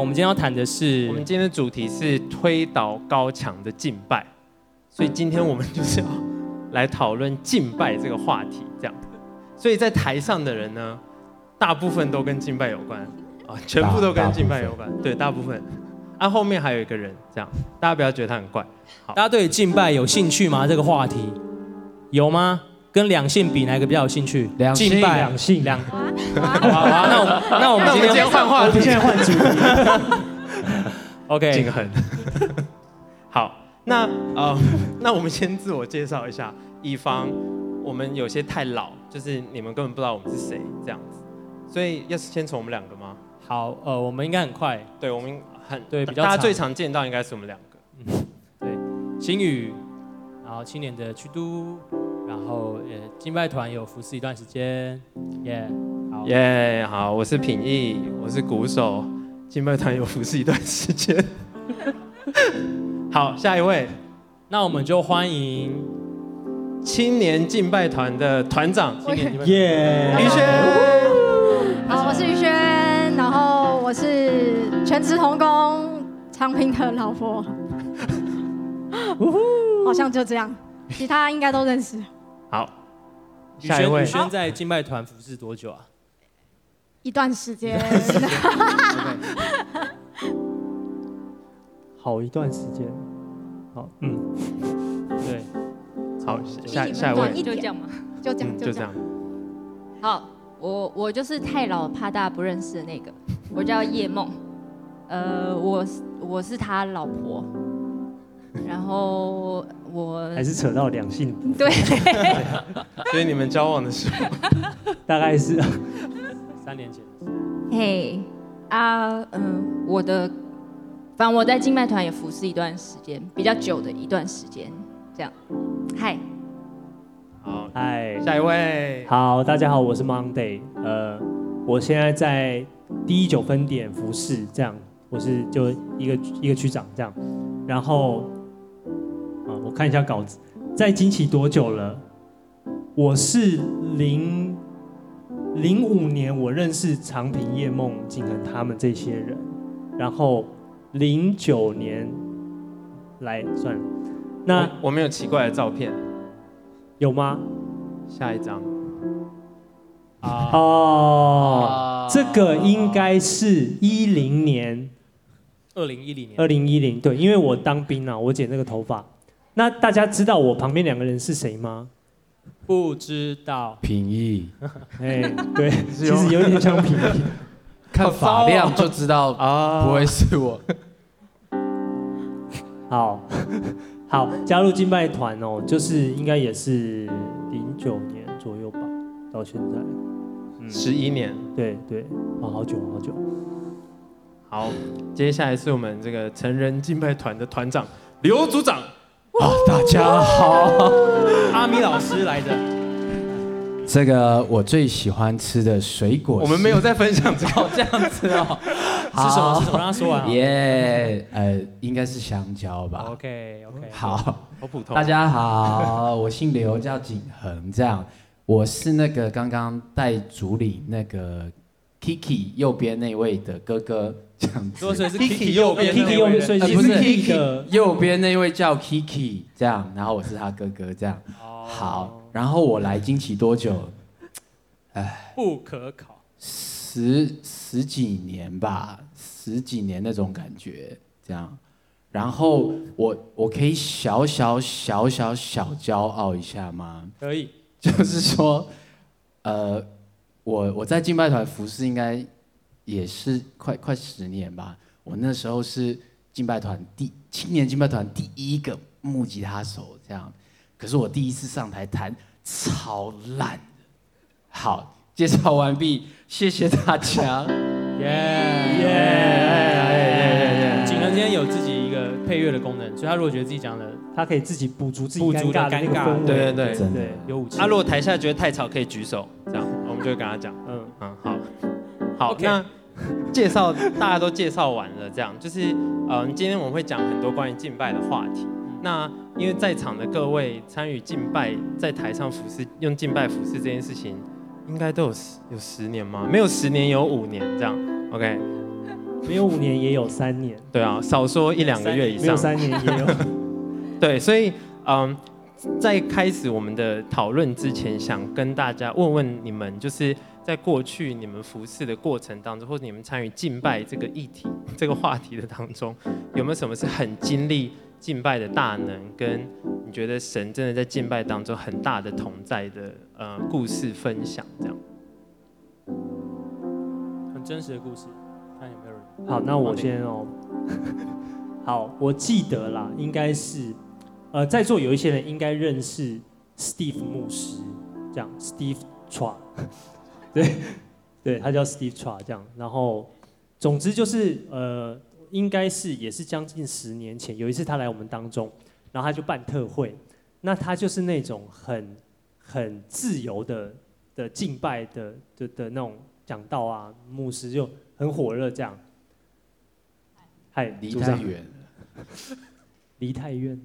我们今天要谈的是，我们今天的主题是推倒高墙的敬拜，所以今天我们就是要来讨论敬拜这个话题，这样。所以在台上的人呢，大部分都跟敬拜有关啊，全部都跟敬拜有关，对，大部分。啊，后面还有一个人，这样，大家不要觉得他很怪。好，大家对敬拜有兴趣吗？这个话题有吗？跟两性比，哪一个比较有兴趣？两性，敬拜两性，两。好好，那我那我们今天换话题，现在换主题。OK，敬恒。好，那呃，那我们先自我介绍一下，以防我们有些太老，就是你们根本不知道我们是谁这样子。所以要是先从我们两个吗？好，呃，我们应该很快。对，我们很对，比较大家最常见到应该是我们两个。嗯，对，新宇，然后青年的区督。然后呃，敬拜团有服侍一段时间，耶、yeah，好。耶，yeah, 好，我是品义，我是鼓手，敬拜团有服侍一段时间。好，下一位，那我们就欢迎青年敬拜团的团长，耶，于轩。好，我是于轩，然后我是全职童工昌平的老婆，好像就这样，其他应该都认识。好，下一位。宇轩在敬拜团服侍多久啊？一段时间。好一段时间。好，嗯，对。好，下下一位。就这样嘛，就这样，就这样。好，我我就是太老怕大家不认识的那个，我叫叶梦。呃，我是我是他老婆。然后我还是扯到两性，对，所以你们交往的时候，大概是 三年前。嘿啊，嗯，我的，反正我在静脉团也服侍一段时间，比较久的一段时间，这样。嗨，好，嗨，下一位。好，大家好，我是 Monday，呃，我现在在第一九分点服侍，这样，我是就一个一个区长这样，然后。我看一下稿子，在惊奇多久了？我是零零五年，我认识长平、叶梦、景恒他们这些人，然后零九年来算了。那我，我没有奇怪的照片，有吗？下一张。啊哦，这个应该是一零年，二零一零年，二零一零对，因为我当兵啊，我剪那个头发。那大家知道我旁边两个人是谁吗？不知道。品义，哎，对，其实有点像品义，看发量就知道啊，不会是我。好，好，加入敬拜团哦，就是应该也是零九年左右吧，到现在，十一年，对对，啊，好久好久。好，接下来是我们这个成人敬拜团的团长刘组长。啊，大家好，阿米老师来的。这个我最喜欢吃的水果，我们没有在分享这个这样子哦。是什么？是什么？让他说完。耶，呃，应该是香蕉吧。OK OK。好，好普通。大家好，我姓刘，叫景恒。这样，我是那个刚刚带组里那个 Kiki 右边那位的哥哥。这样子，所以是 Kiki 右边，Kiki 右边，所以不是 Kiki 右边那位叫 Kiki，这样，然后我是他哥哥，这样。好，然后我来惊奇多久？哎，不可考，十十几年吧，十几年那种感觉，这样。然后我我可以小小小小小骄傲一下吗？可以，就是说，呃，我我在敬拜团服侍应该。也是快快十年吧，我那时候是敬拜团第青年敬拜团第一个木吉他手，这样。可是我第一次上台弹超烂。好，介绍完毕，谢谢大家。耶耶耶耶！景恒今天有自己一个配乐的功能，所以他如果觉得自己讲的，他可以自己补足自己尴尬的尴尬。对对对对，有武器。他如果台下觉得太吵，可以举手，这样就会跟他讲。嗯嗯，好，好，那。介绍大家都介绍完了，这样就是，嗯，今天我们会讲很多关于敬拜的话题。那因为在场的各位参与敬拜，在台上服侍，用敬拜服侍这件事情，应该都有十有十年吗？没有十年，有五年这样。OK，没有五年也有三年，对啊，少说一两个月以上。没有三年也有。对，所以嗯，在开始我们的讨论之前，想跟大家问问你们，就是在过去你们服侍的过程当中，或者你们参与敬拜这个议题、这个话题的当中，有没有什么是很经历敬拜的大能，跟你觉得神真的在敬拜当中很大的同在的呃故事分享？这样，很真实的故事，看有没有人。好，那我先哦。好，我记得啦，应该是。呃，在座有一些人应该认识 Steve 牧师，这样 Steve Chua，对，对他叫 Steve Chua 这样。然后，总之就是呃，应该是也是将近十年前，有一次他来我们当中，然后他就办特会，那他就是那种很很自由的的敬拜的的的那种讲道啊，牧师就很火热这样。嗨，离太远，离太远。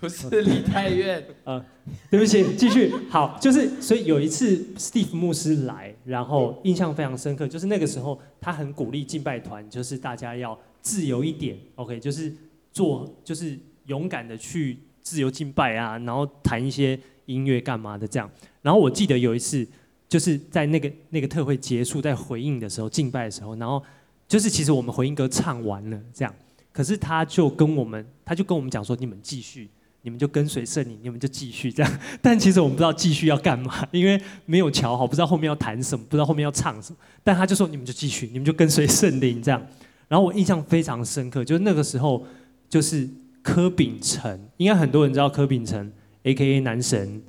不是离太远，呃，对不起，继续。好，就是所以有一次 Steve 牧师来，然后印象非常深刻，就是那个时候他很鼓励敬拜团，就是大家要自由一点，OK，就是做就是勇敢的去自由敬拜啊，然后弹一些音乐干嘛的这样。然后我记得有一次就是在那个那个特会结束，在回应的时候敬拜的时候，然后就是其实我们回应歌唱完了这样，可是他就跟我们他就跟我们讲说，你们继续。你们就跟随圣灵，你们就继续这样。但其实我们不知道继续要干嘛，因为没有瞧好，不知道后面要弹什么，不知道后面要唱什么。但他就说：“你们就继续，你们就跟随圣灵这样。”然后我印象非常深刻，就是那个时候，就是柯秉承，应该很多人知道柯秉承，A.K.A. 男神。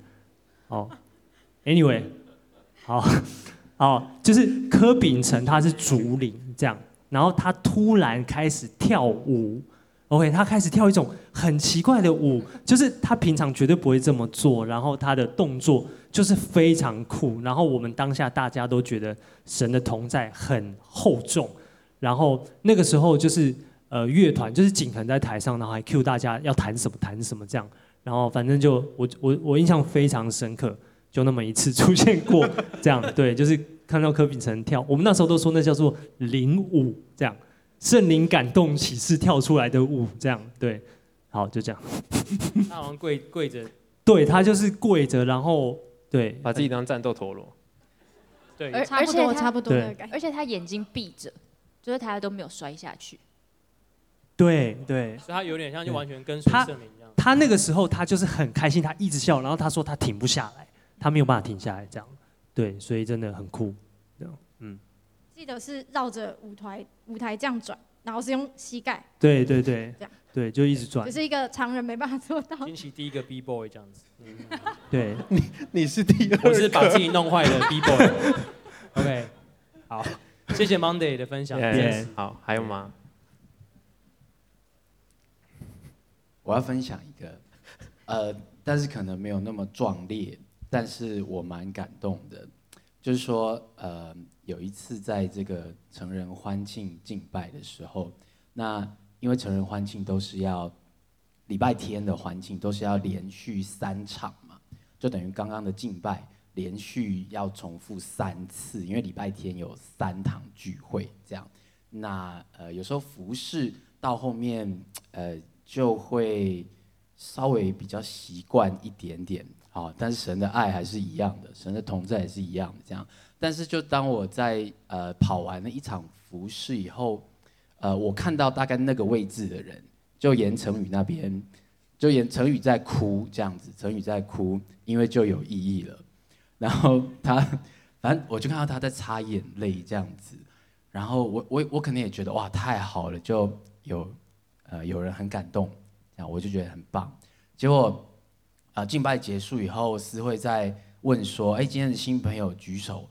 哦，Anyway，好，好，就是柯秉承他是主领这样，然后他突然开始跳舞。OK，他开始跳一种很奇怪的舞，就是他平常绝对不会这么做，然后他的动作就是非常酷，然后我们当下大家都觉得神的同在很厚重，然后那个时候就是呃乐团就是景恒在台上，然后还 cue 大家要弹什么弹什么这样，然后反正就我我我印象非常深刻，就那么一次出现过这样，对，就是看到柯秉承跳，我们那时候都说那叫做领舞这样。圣灵感动启示跳出来的舞，这样对，好就这样。他好像跪跪着，对他就是跪着，然后对，把自己当战斗陀螺。对，而差不多差不多的感觉。而且他眼睛闭着，就是他都没有摔下去。对对，所以他有点像就完全跟随圣灵一样。他那个时候他就是很开心，他一直笑，然后他说他停不下来，他没有办法停下来，这样。对，所以真的很酷。记得是绕着舞台舞台这样转，然后是用膝盖。对对对，这样对，就一直转。就是一个常人没办法做到。惊喜第一个 B boy 这样子。嗯、对，你你是第二，我是把自己弄坏的 B boy。OK，好，谢谢 Monday 的分享。Yeah, yes. 好，还有吗？我要分享一个，呃，但是可能没有那么壮烈，但是我蛮感动的，就是说，呃。有一次在这个成人欢庆敬拜的时候，那因为成人欢庆都是要礼拜天的欢庆，都是要连续三场嘛，就等于刚刚的敬拜连续要重复三次，因为礼拜天有三堂聚会这样。那呃有时候服饰到后面呃就会稍微比较习惯一点点，好，但是神的爱还是一样的，神的同在也是一样的这样。但是，就当我在呃跑完了一场服事以后，呃，我看到大概那个位置的人，就严成宇那边，就严成宇在哭这样子，成宇在哭，因为就有意义了。然后他，反正我就看到他在擦眼泪这样子。然后我我我可能也觉得哇太好了，就有呃有人很感动，这样我就觉得很棒。结果啊、敬拜结束以后，思慧在问说，哎，今天的新朋友举手。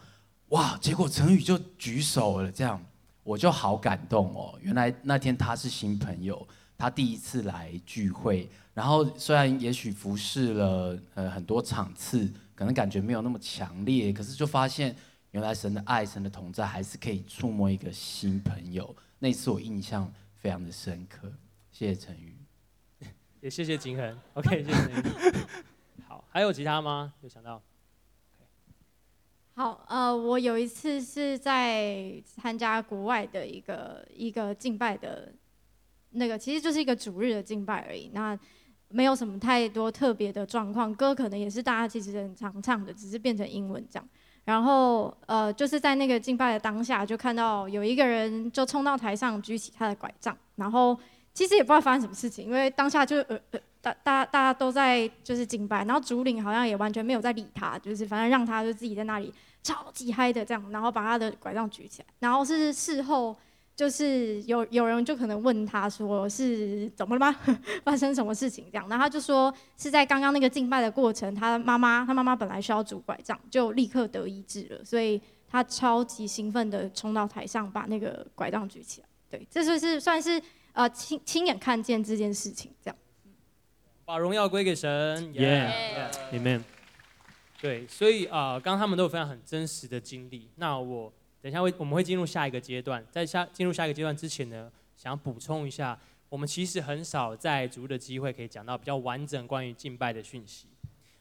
哇！结果成宇就举手了，这样我就好感动哦。原来那天他是新朋友，他第一次来聚会。然后虽然也许服侍了呃很多场次，可能感觉没有那么强烈，可是就发现原来神的爱、神的同在还是可以触摸一个新朋友。那次我印象非常的深刻。谢谢成宇，也谢谢景恒。OK，谢谢你。好，还有其他吗？有想到？好，呃，我有一次是在参加国外的一个一个敬拜的，那个其实就是一个主日的敬拜而已，那没有什么太多特别的状况，歌可能也是大家其实很常唱的，只是变成英文这样。然后，呃，就是在那个敬拜的当下，就看到有一个人就冲到台上举起他的拐杖，然后其实也不知道发生什么事情，因为当下就呃呃。大大家大家都在就是敬拜，然后主领好像也完全没有在理他，就是反正让他就自己在那里超级嗨的这样，然后把他的拐杖举起来，然后是事后就是有有人就可能问他说是怎么了吗？发生什么事情这样？然后他就说是在刚刚那个敬拜的过程，他妈妈他妈妈本来需要拄拐杖，就立刻得医治了，所以他超级兴奋的冲到台上把那个拐杖举起来。对，这就是算是呃亲亲眼看见这件事情这样。把荣耀归给神，耶，Amen。对，所以啊，刚、呃、刚他们都有分享很真实的经历。那我等一下会，我们会进入下一个阶段。在下进入下一个阶段之前呢，想要补充一下，我们其实很少在主日的机会可以讲到比较完整关于敬拜的讯息。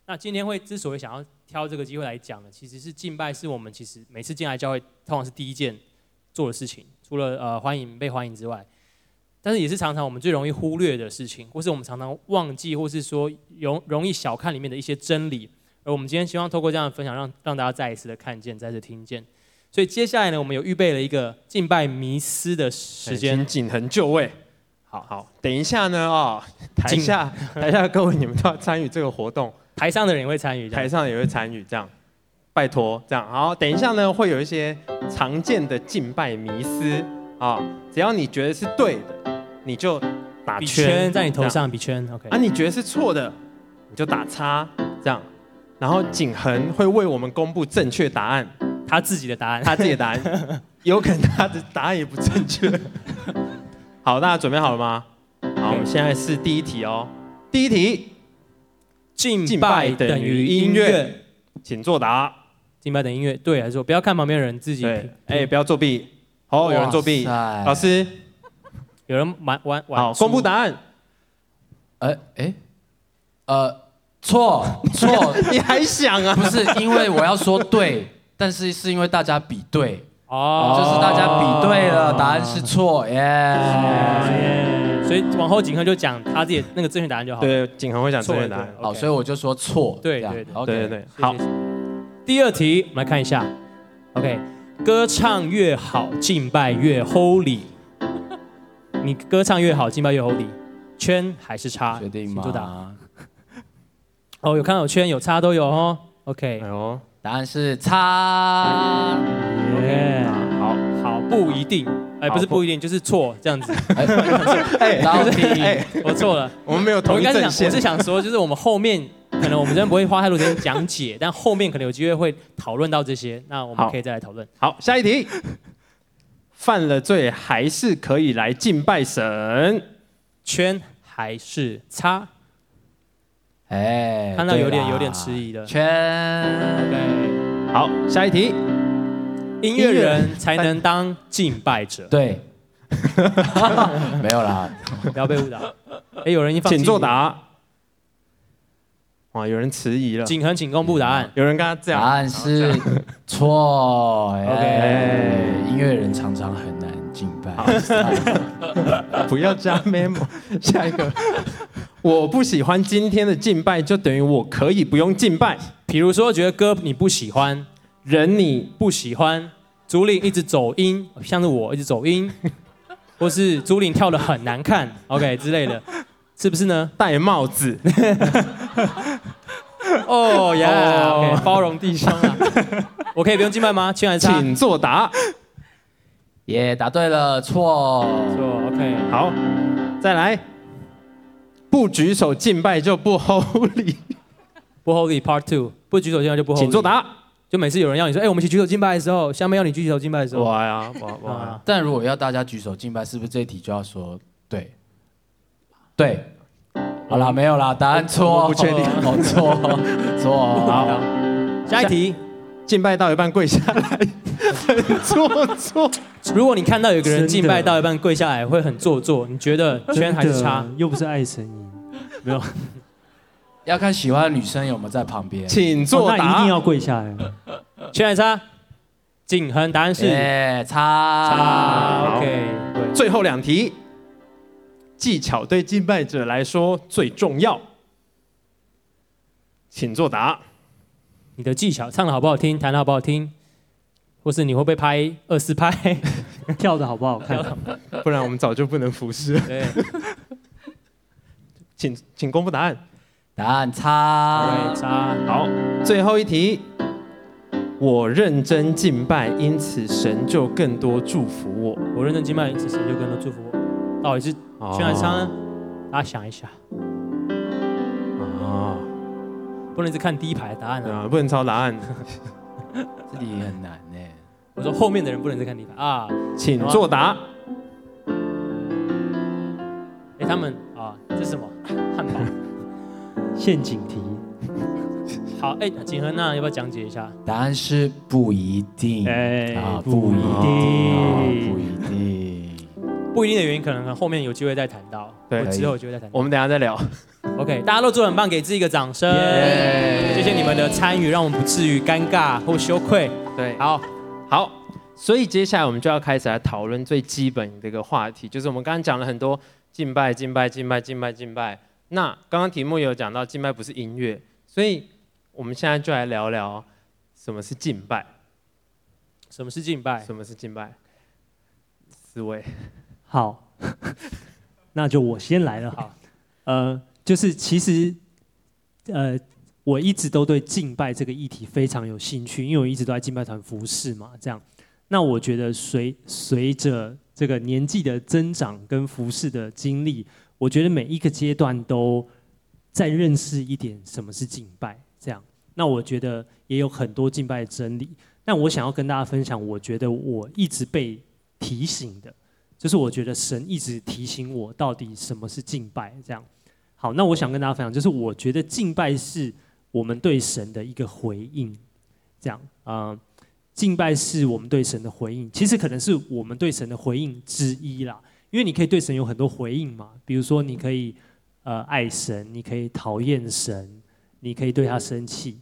那今天会之所以想要挑这个机会来讲呢，其实是敬拜是我们其实每次进来教会通常是第一件做的事情，除了呃欢迎被欢迎之外。但是也是常常我们最容易忽略的事情，或是我们常常忘记，或是说容容易小看里面的一些真理。而我们今天希望透过这样的分享让，让让大家再一次的看见，再次听见。所以接下来呢，我们有预备了一个敬拜迷思的时间，请景恒就位。好好，等一下呢，哦，台下台下各位你们都要参与这个活动，台上的人也会参与，台上也会参与，这样，拜托，这样。好，等一下呢，会有一些常见的敬拜迷思啊，只要你觉得是对的。你就打圈，圈在你头上，比圈，OK。啊，你觉得是错的，你就打叉，这样。然后景恒会为我们公布正确答案，他自己的答案，他自己的答案，有可能他的答案也不正确。好，大家准备好了吗？好，我们现在是第一题哦。第一题，敬拜等于音乐，请作答。敬拜等于音乐，对还是错？不要看旁边的人，自己。哎，不要作弊。好，有人作弊。老师。有人玩玩玩，好，公布答案。哎，哎，呃，错 错，你还想啊？不是，因为我要说对，但是是因为大家比对，哦，就是大家比对了，答案是错，耶。所以往后景恒就讲他自己那个正确答案就好。对，景恒会讲正确答案。好，所以我就说错。对对对对对，好。第二题，我们来看一下。OK，歌唱越好，敬拜越 Holy。你歌唱越好，金牌越 Holy，圈还是叉？决定吗？请作答。哦，有看到有圈有叉都有哦。OK，哎呦，答案是叉。耶，好好不一定，哎，不是不一定，就是错这样子。哎，哎，我错了，我们没有同一阵线。我是想说，就是我们后面可能我们真的不会花太多时间讲解，但后面可能有机会会讨论到这些，那我们可以再来讨论。好，下一题。犯了罪还是可以来敬拜神，圈还是叉？哎，看到有点有点迟疑的圈。OK，好，下一题，音乐人才能当敬拜者。对，没有啦，不要被误导。哎，有人已经放弃，请作答。哇，有人迟疑了。景恒，请公布答案。有人跟他这样。答案是错。OK，音乐人常常很难敬拜。不要加 memo。下一个，我不喜欢今天的敬拜，就等于我可以不用敬拜。比如说，觉得歌你不喜欢，人你不喜欢，竹林一直走音，像是我一直走音，或是竹林跳的很难看，OK 之类的。是不是呢？戴帽子。哦呀，包容弟兄啊！我可以不用敬拜吗？请请作答。耶，答对了，错。错，OK。好，再来。不举手敬拜就不 Holy。不 Holy Part Two。不举手敬拜就不 Holy。请作答。就每次有人要你说，哎，我们一起举手敬拜的时候，下面要你举手敬拜的时候。哇呀，哇哇。但如果要大家举手敬拜，是不是这一题就要说对？对，好啦，没有啦，答案错，我不确定，好错，错，好，下一题，敬拜到一半跪下来，很做作。如果你看到有个人敬拜到一半跪下来，会很做作，你觉得圈还是叉？又不是爱神音，没有，要看喜欢的女生有没有在旁边。请作答，那一定要跪下来。圈还差，景恒答案是？差。差，OK，最后两题，技巧对敬拜者来说最重要，请作答。你的技巧唱的好不好听，弹的好不好听，或是你会不会拍二四拍，跳的好不好看？不然我们早就不能服侍。对，请请公布答案。答案差，对，差。好，最后一题，我认真敬拜，因此神就更多祝福我。我认真敬拜，因此神就更多祝福我。到底是圈还差呢？大家想一下。啊，不能只看第一排的答案啊，啊，不能抄答案。这里很难呢。我说后面的人不能再看第一排啊，请作答。哎，他们啊，这是什么？汉堡。陷阱题。好，哎，景恒那要不要讲解一下？答案是不一定。哎，啊，不一定，不。一定。不一定的原因，可能后面有机会再谈到，对我之后有机会再谈到。我们等下再聊。OK，大家都做得很棒，给自己一个掌声。谢谢你们的参与，让我们不至于尴尬或羞愧。对，好，好，所以接下来我们就要开始来讨论最基本的一个话题，就是我们刚刚讲了很多敬拜、敬拜、敬拜、敬拜、敬拜。那刚刚题目有讲到，敬拜不是音乐，所以我们现在就来聊聊什么是敬拜。什么是敬拜？什么是敬拜？思维。好，那就我先来了。好，呃，就是其实，呃，我一直都对敬拜这个议题非常有兴趣，因为我一直都在敬拜团服侍嘛。这样，那我觉得随随着这个年纪的增长跟服侍的经历，我觉得每一个阶段都在认识一点什么是敬拜。这样，那我觉得也有很多敬拜的真理。那我想要跟大家分享，我觉得我一直被提醒的。就是我觉得神一直提醒我，到底什么是敬拜？这样，好，那我想跟大家分享，就是我觉得敬拜是我们对神的一个回应，这样。啊、敬拜是我们对神的回应，其实可能是我们对神的回应之一啦，因为你可以对神有很多回应嘛，比如说你可以呃爱神，你可以讨厌神，你可以对他生气，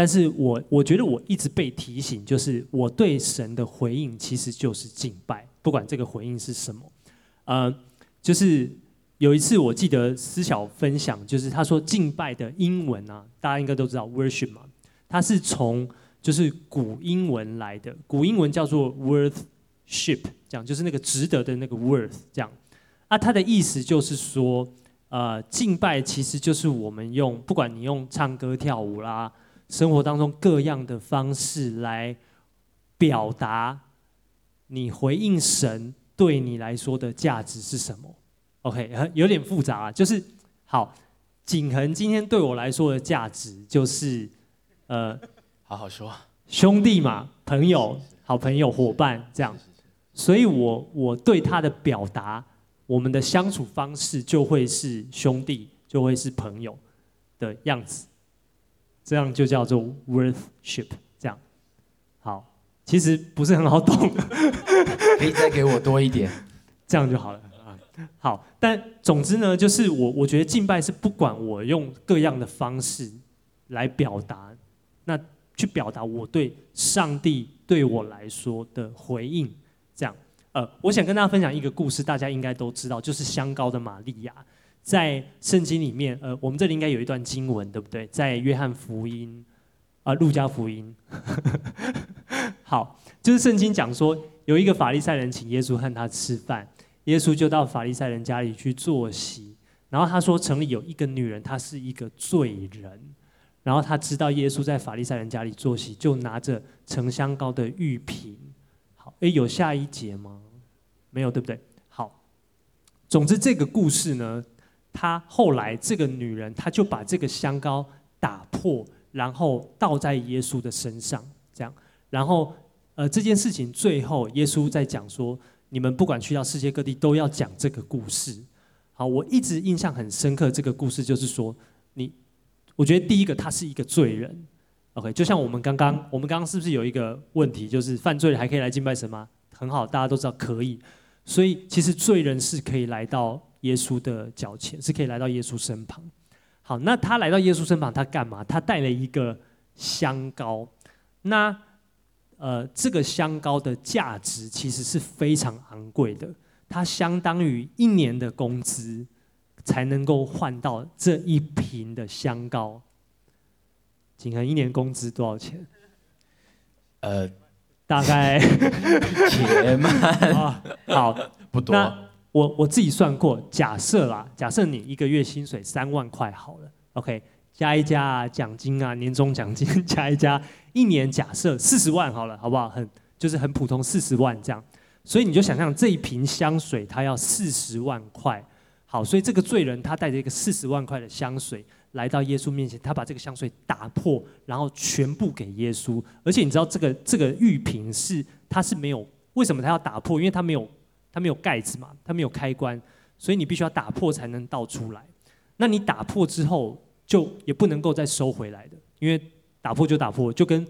但是我我觉得我一直被提醒，就是我对神的回应其实就是敬拜。不管这个回应是什么，呃，就是有一次我记得思晓分享，就是他说敬拜的英文啊，大家应该都知道 worship 嘛，它是从就是古英文来的，古英文叫做 worthship，这样就是那个值得的那个 worth，这样，啊，它的意思就是说，呃，敬拜其实就是我们用，不管你用唱歌跳舞啦，生活当中各样的方式来表达。你回应神对你来说的价值是什么？OK，有点复杂啊。就是好，景恒今天对我来说的价值就是，呃，好好说，兄弟嘛，朋友，好朋友，伙伴这样。所以我我对他的表达，我们的相处方式就会是兄弟，就会是朋友的样子，这样就叫做 worthship。这样，好。其实不是很好懂，可以再给我多一点，这样就好了啊。好，但总之呢，就是我我觉得敬拜是不管我用各样的方式来表达，那去表达我对上帝对我来说的回应。这样，呃，我想跟大家分享一个故事，大家应该都知道，就是香膏的玛利亚，在圣经里面，呃，我们这里应该有一段经文，对不对？在约翰福音。啊，路加福音，好，就是圣经讲说，有一个法利赛人请耶稣和他吃饭，耶稣就到法利赛人家里去坐席，然后他说城里有一个女人，她是一个罪人，然后他知道耶稣在法利赛人家里坐席，就拿着沉香膏的玉瓶，好，诶，有下一节吗？没有，对不对？好，总之这个故事呢，他后来这个女人，她就把这个香膏打破。然后倒在耶稣的身上，这样，然后呃这件事情最后耶稣在讲说，你们不管去到世界各地都要讲这个故事。好，我一直印象很深刻，这个故事就是说，你，我觉得第一个他是一个罪人，OK，就像我们刚刚，我们刚刚是不是有一个问题，就是犯罪还可以来敬拜神吗？很好，大家都知道可以，所以其实罪人是可以来到耶稣的脚前，是可以来到耶稣身旁。好，那他来到耶稣身旁，他干嘛？他带了一个香膏。那呃，这个香膏的价值其实是非常昂贵的，它相当于一年的工资才能够换到这一瓶的香膏。景恒一年工资多少钱？呃，大概 且慢 啊，好，不多。那我我自己算过，假设啦，假设你一个月薪水三万块好了，OK，加一加啊，奖金啊，年终奖金 加一加，一年假设四十万好了，好不好？很就是很普通，四十万这样。所以你就想象这一瓶香水，它要四十万块。好，所以这个罪人他带着一个四十万块的香水来到耶稣面前，他把这个香水打破，然后全部给耶稣。而且你知道这个这个玉瓶是它是没有，为什么他要打破？因为它没有。它没有盖子嘛，它没有开关，所以你必须要打破才能倒出来。那你打破之后，就也不能够再收回来的，因为打破就打破，就跟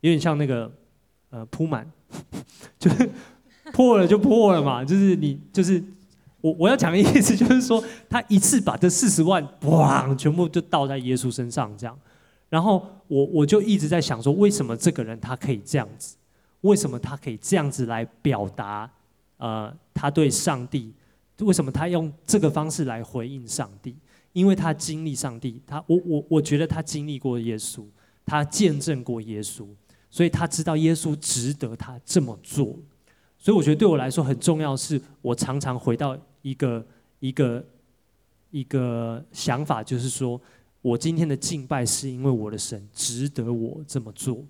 有点像那个呃铺满，就是破了就破了嘛。就是你就是我我要讲的意思就是说，他一次把这四十万哇全部就倒在耶稣身上这样。然后我我就一直在想说，为什么这个人他可以这样子？为什么他可以这样子来表达？呃，他对上帝，为什么他用这个方式来回应上帝？因为他经历上帝，他我我我觉得他经历过耶稣，他见证过耶稣，所以他知道耶稣值得他这么做。所以我觉得对我来说很重要，是我常常回到一个一个一个想法，就是说我今天的敬拜是因为我的神值得我这么做。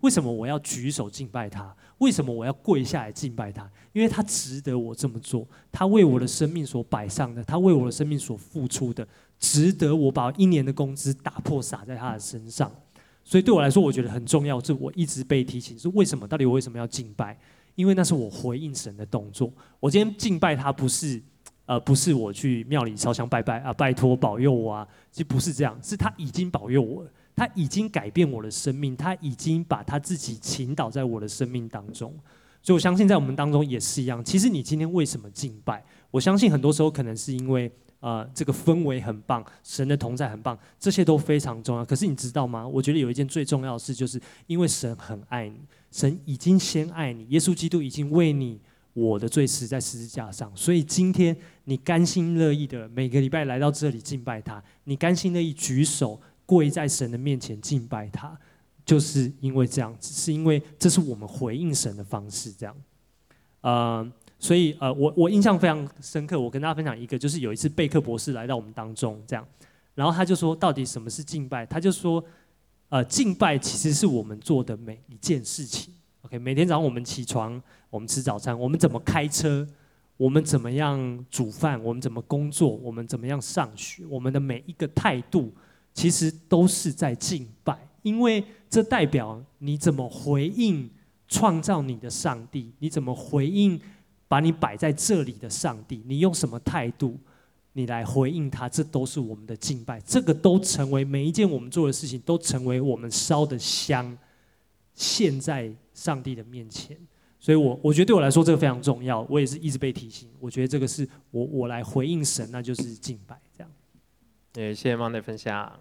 为什么我要举手敬拜他？为什么我要跪下来敬拜他？因为他值得我这么做。他为我的生命所摆上的，他为我的生命所付出的，值得我把一年的工资打破撒在他的身上。所以对我来说，我觉得很重要。这我一直被提醒，是为什么？到底我为什么要敬拜？因为那是我回应神的动作。我今天敬拜他，不是呃，不是我去庙里烧香拜拜啊，拜托保佑我啊，其实不是这样，是他已经保佑我了。他已经改变我的生命，他已经把他自己倾倒在我的生命当中，所以我相信在我们当中也是一样。其实你今天为什么敬拜？我相信很多时候可能是因为呃这个氛围很棒，神的同在很棒，这些都非常重要。可是你知道吗？我觉得有一件最重要的事，就是因为神很爱你，神已经先爱你，耶稣基督已经为你我的罪死在十字架上，所以今天你甘心乐意的每个礼拜来到这里敬拜他，你甘心乐意举手。跪在神的面前敬拜他，就是因为这样子，是因为这是我们回应神的方式。这样，呃，所以呃，我我印象非常深刻。我跟大家分享一个，就是有一次贝克博士来到我们当中，这样，然后他就说，到底什么是敬拜？他就说，呃，敬拜其实是我们做的每一件事情。OK，每天早上我们起床，我们吃早餐，我们怎么开车，我们怎么样煮饭，我们怎么工作，我们怎么样上学，我们的每一个态度。其实都是在敬拜，因为这代表你怎么回应创造你的上帝，你怎么回应把你摆在这里的上帝，你用什么态度，你来回应他，这都是我们的敬拜。这个都成为每一件我们做的事情，都成为我们烧的香，献在上帝的面前。所以我我觉得对我来说这个非常重要，我也是一直被提醒。我觉得这个是我我来回应神，那就是敬拜这样。对，谢谢 Monday 分享。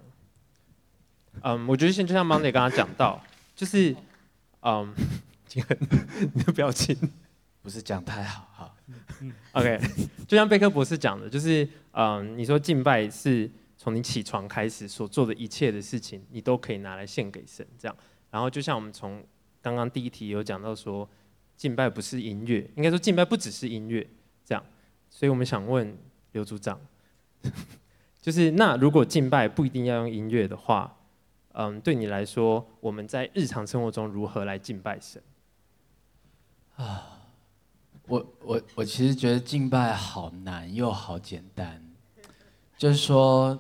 嗯，我觉得现在就像 Monday 刚刚讲到，就是，嗯，你的表情不是讲太好，哈，OK，就像贝克博士讲的，就是，嗯，你说敬拜是从你起床开始所做的一切的事情，你都可以拿来献给神，这样。然后就像我们从刚刚第一题有讲到说，敬拜不是音乐，应该说敬拜不只是音乐，这样。所以我们想问刘组长。就是那如果敬拜不一定要用音乐的话，嗯，对你来说，我们在日常生活中如何来敬拜神？啊，我我我其实觉得敬拜好难又好简单，就是说，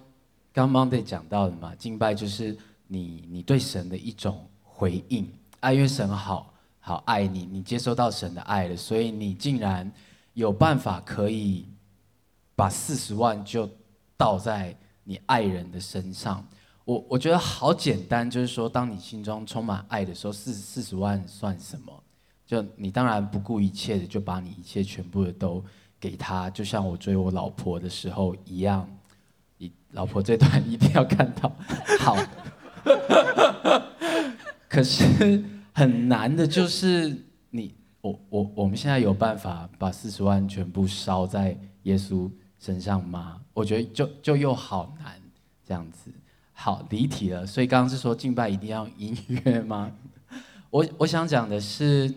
刚 Monday 讲到的嘛，敬拜就是你你对神的一种回应，爱，因为神好好爱你，你接收到神的爱了，所以你竟然有办法可以把四十万就。倒在你爱人的身上，我我觉得好简单，就是说，当你心中充满爱的时候，四四十万算什么？就你当然不顾一切的就把你一切全部的都给他，就像我追我老婆的时候一样。你老婆这段一定要看到，好。可是很难的就是你我我我们现在有办法把四十万全部烧在耶稣身上吗？我觉得就就又好难这样子。好离题了，所以刚刚是说敬拜一定要音乐吗？我我想讲的是，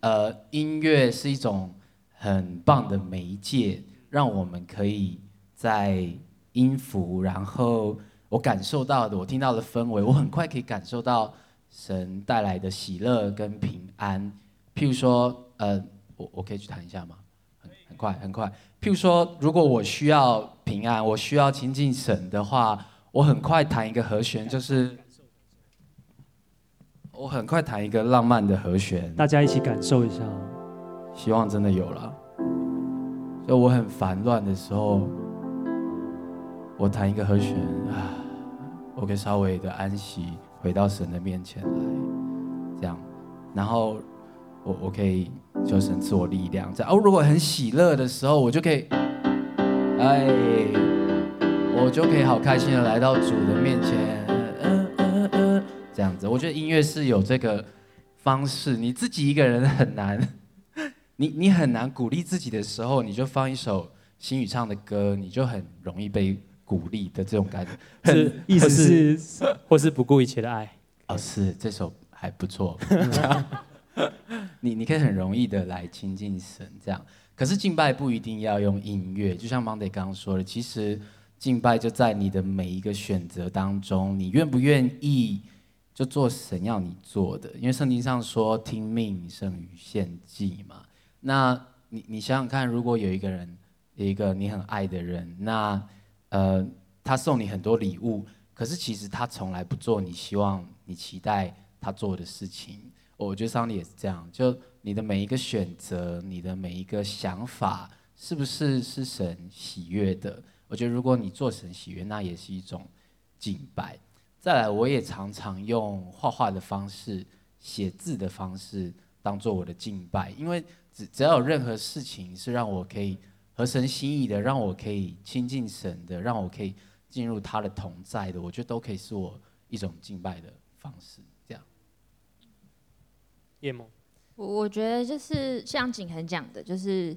呃，音乐是一种很棒的媒介，让我们可以在音符，然后我感受到的，我听到的氛围，我很快可以感受到神带来的喜乐跟平安。譬如说，呃，我我可以去弹一下吗？很很快很快。譬如说，如果我需要平安，我需要亲近神的话，我很快弹一个和弦，就是。我很快弹一个浪漫的和弦，大家一起感受一下。希望真的有了。就我很烦乱的时候，我弹一个和弦啊，我可以稍微的安息，回到神的面前来，这样。然后我我可以求神赐我力量。这样哦，如果很喜乐的时候，我就可以，哎，我就可以好开心的来到主的面前。这样子，我觉得音乐是有这个方式。你自己一个人很难，你你很难鼓励自己的时候，你就放一首新宇唱的歌，你就很容易被鼓励的这种感觉。是，意思是，或是不顾一切的爱。哦，是这首还不错。你你可以很容易的来亲近神，这样。可是敬拜不一定要用音乐，就像 Monday 刚刚说的，其实敬拜就在你的每一个选择当中，你愿不愿意？就做神要你做的，因为圣经上说听命胜于献祭嘛。那你你想想看，如果有一个人，一个你很爱的人，那呃他送你很多礼物，可是其实他从来不做你希望你期待他做的事情。我觉得上帝也是这样，就你的每一个选择，你的每一个想法，是不是是神喜悦的？我觉得如果你做成喜悦，那也是一种敬拜。再来，我也常常用画画的方式、写字的方式当做我的敬拜，因为只只要有任何事情是让我可以合神心意的，让我可以亲近神的，让我可以进入他的同在的，我觉得都可以是我一种敬拜的方式。这样，叶梦，我我觉得就是像景恒讲的，就是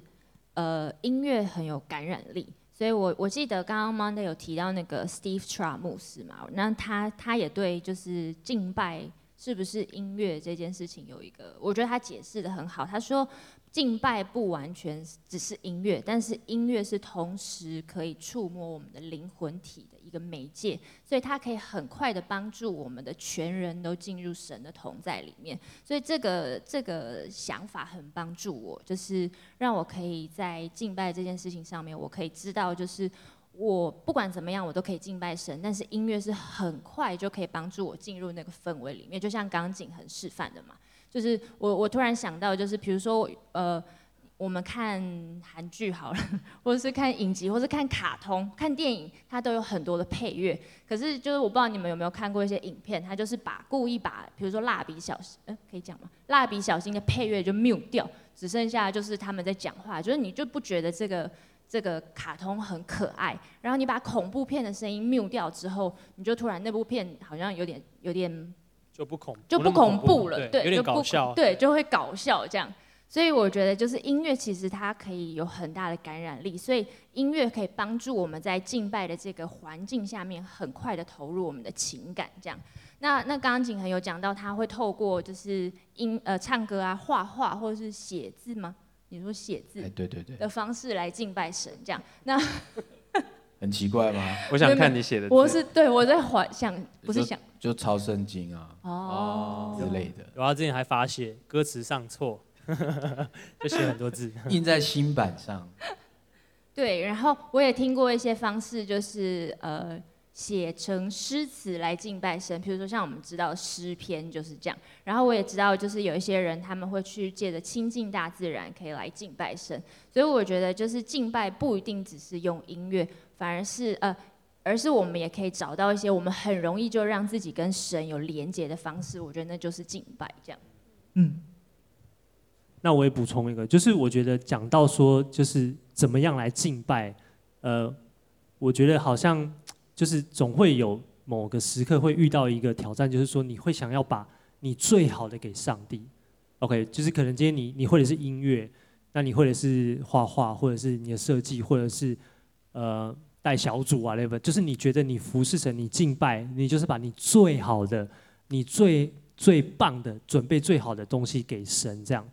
呃，音乐很有感染力。所以我，我记得刚刚 Monday 有提到那个 Steve Tra 牧师嘛，那他他也对就是敬拜是不是音乐这件事情有一个，我觉得他解释的很好。他说，敬拜不完全只是音乐，但是音乐是同时可以触摸我们的灵魂体的。一个媒介，所以它可以很快的帮助我们的全人都进入神的同在里面。所以这个这个想法很帮助我，就是让我可以在敬拜这件事情上面，我可以知道，就是我不管怎么样，我都可以敬拜神。但是音乐是很快就可以帮助我进入那个氛围里面，就像刚景恒示范的嘛。就是我我突然想到，就是比如说呃。我们看韩剧好了，或者是看影集，或是看卡通、看电影，它都有很多的配乐。可是就是我不知道你们有没有看过一些影片，它就是把故意把，比如说蜡笔小新，呃，可以讲吗？蜡笔小新的配乐就 mute 掉，只剩下就是他们在讲话，就是你就不觉得这个这个卡通很可爱。然后你把恐怖片的声音 mute 掉之后，你就突然那部片好像有点有点就不恐就不恐怖了，对，有点搞笑，对，就会搞笑这样。所以我觉得，就是音乐其实它可以有很大的感染力，所以音乐可以帮助我们在敬拜的这个环境下面，很快的投入我们的情感。这样，那那刚刚景恒有讲到，他会透过就是音呃唱歌啊、画画或者是写字吗？你说写字？对对对。的方式来敬拜神，这样。那很奇怪吗？我想看你写的。我是对我在幻想，不是想就抄圣经啊，哦之类的。然后之前还发现歌词上错。就写很多字，印在新版上。对，然后我也听过一些方式，就是呃写成诗词来敬拜神，比如说像我们知道诗篇就是这样。然后我也知道，就是有一些人他们会去借着亲近大自然，可以来敬拜神。所以我觉得，就是敬拜不一定只是用音乐，反而是呃，而是我们也可以找到一些我们很容易就让自己跟神有连接的方式。我觉得那就是敬拜，这样。嗯。那我也补充一个，就是我觉得讲到说，就是怎么样来敬拜，呃，我觉得好像就是总会有某个时刻会遇到一个挑战，就是说你会想要把你最好的给上帝。OK，就是可能今天你你会的是音乐，那你会的是画画，或者是你的设计，或者是呃带小组啊，whatever，就是你觉得你服侍神，你敬拜，你就是把你最好的，你最最棒的准备最好的东西给神这样。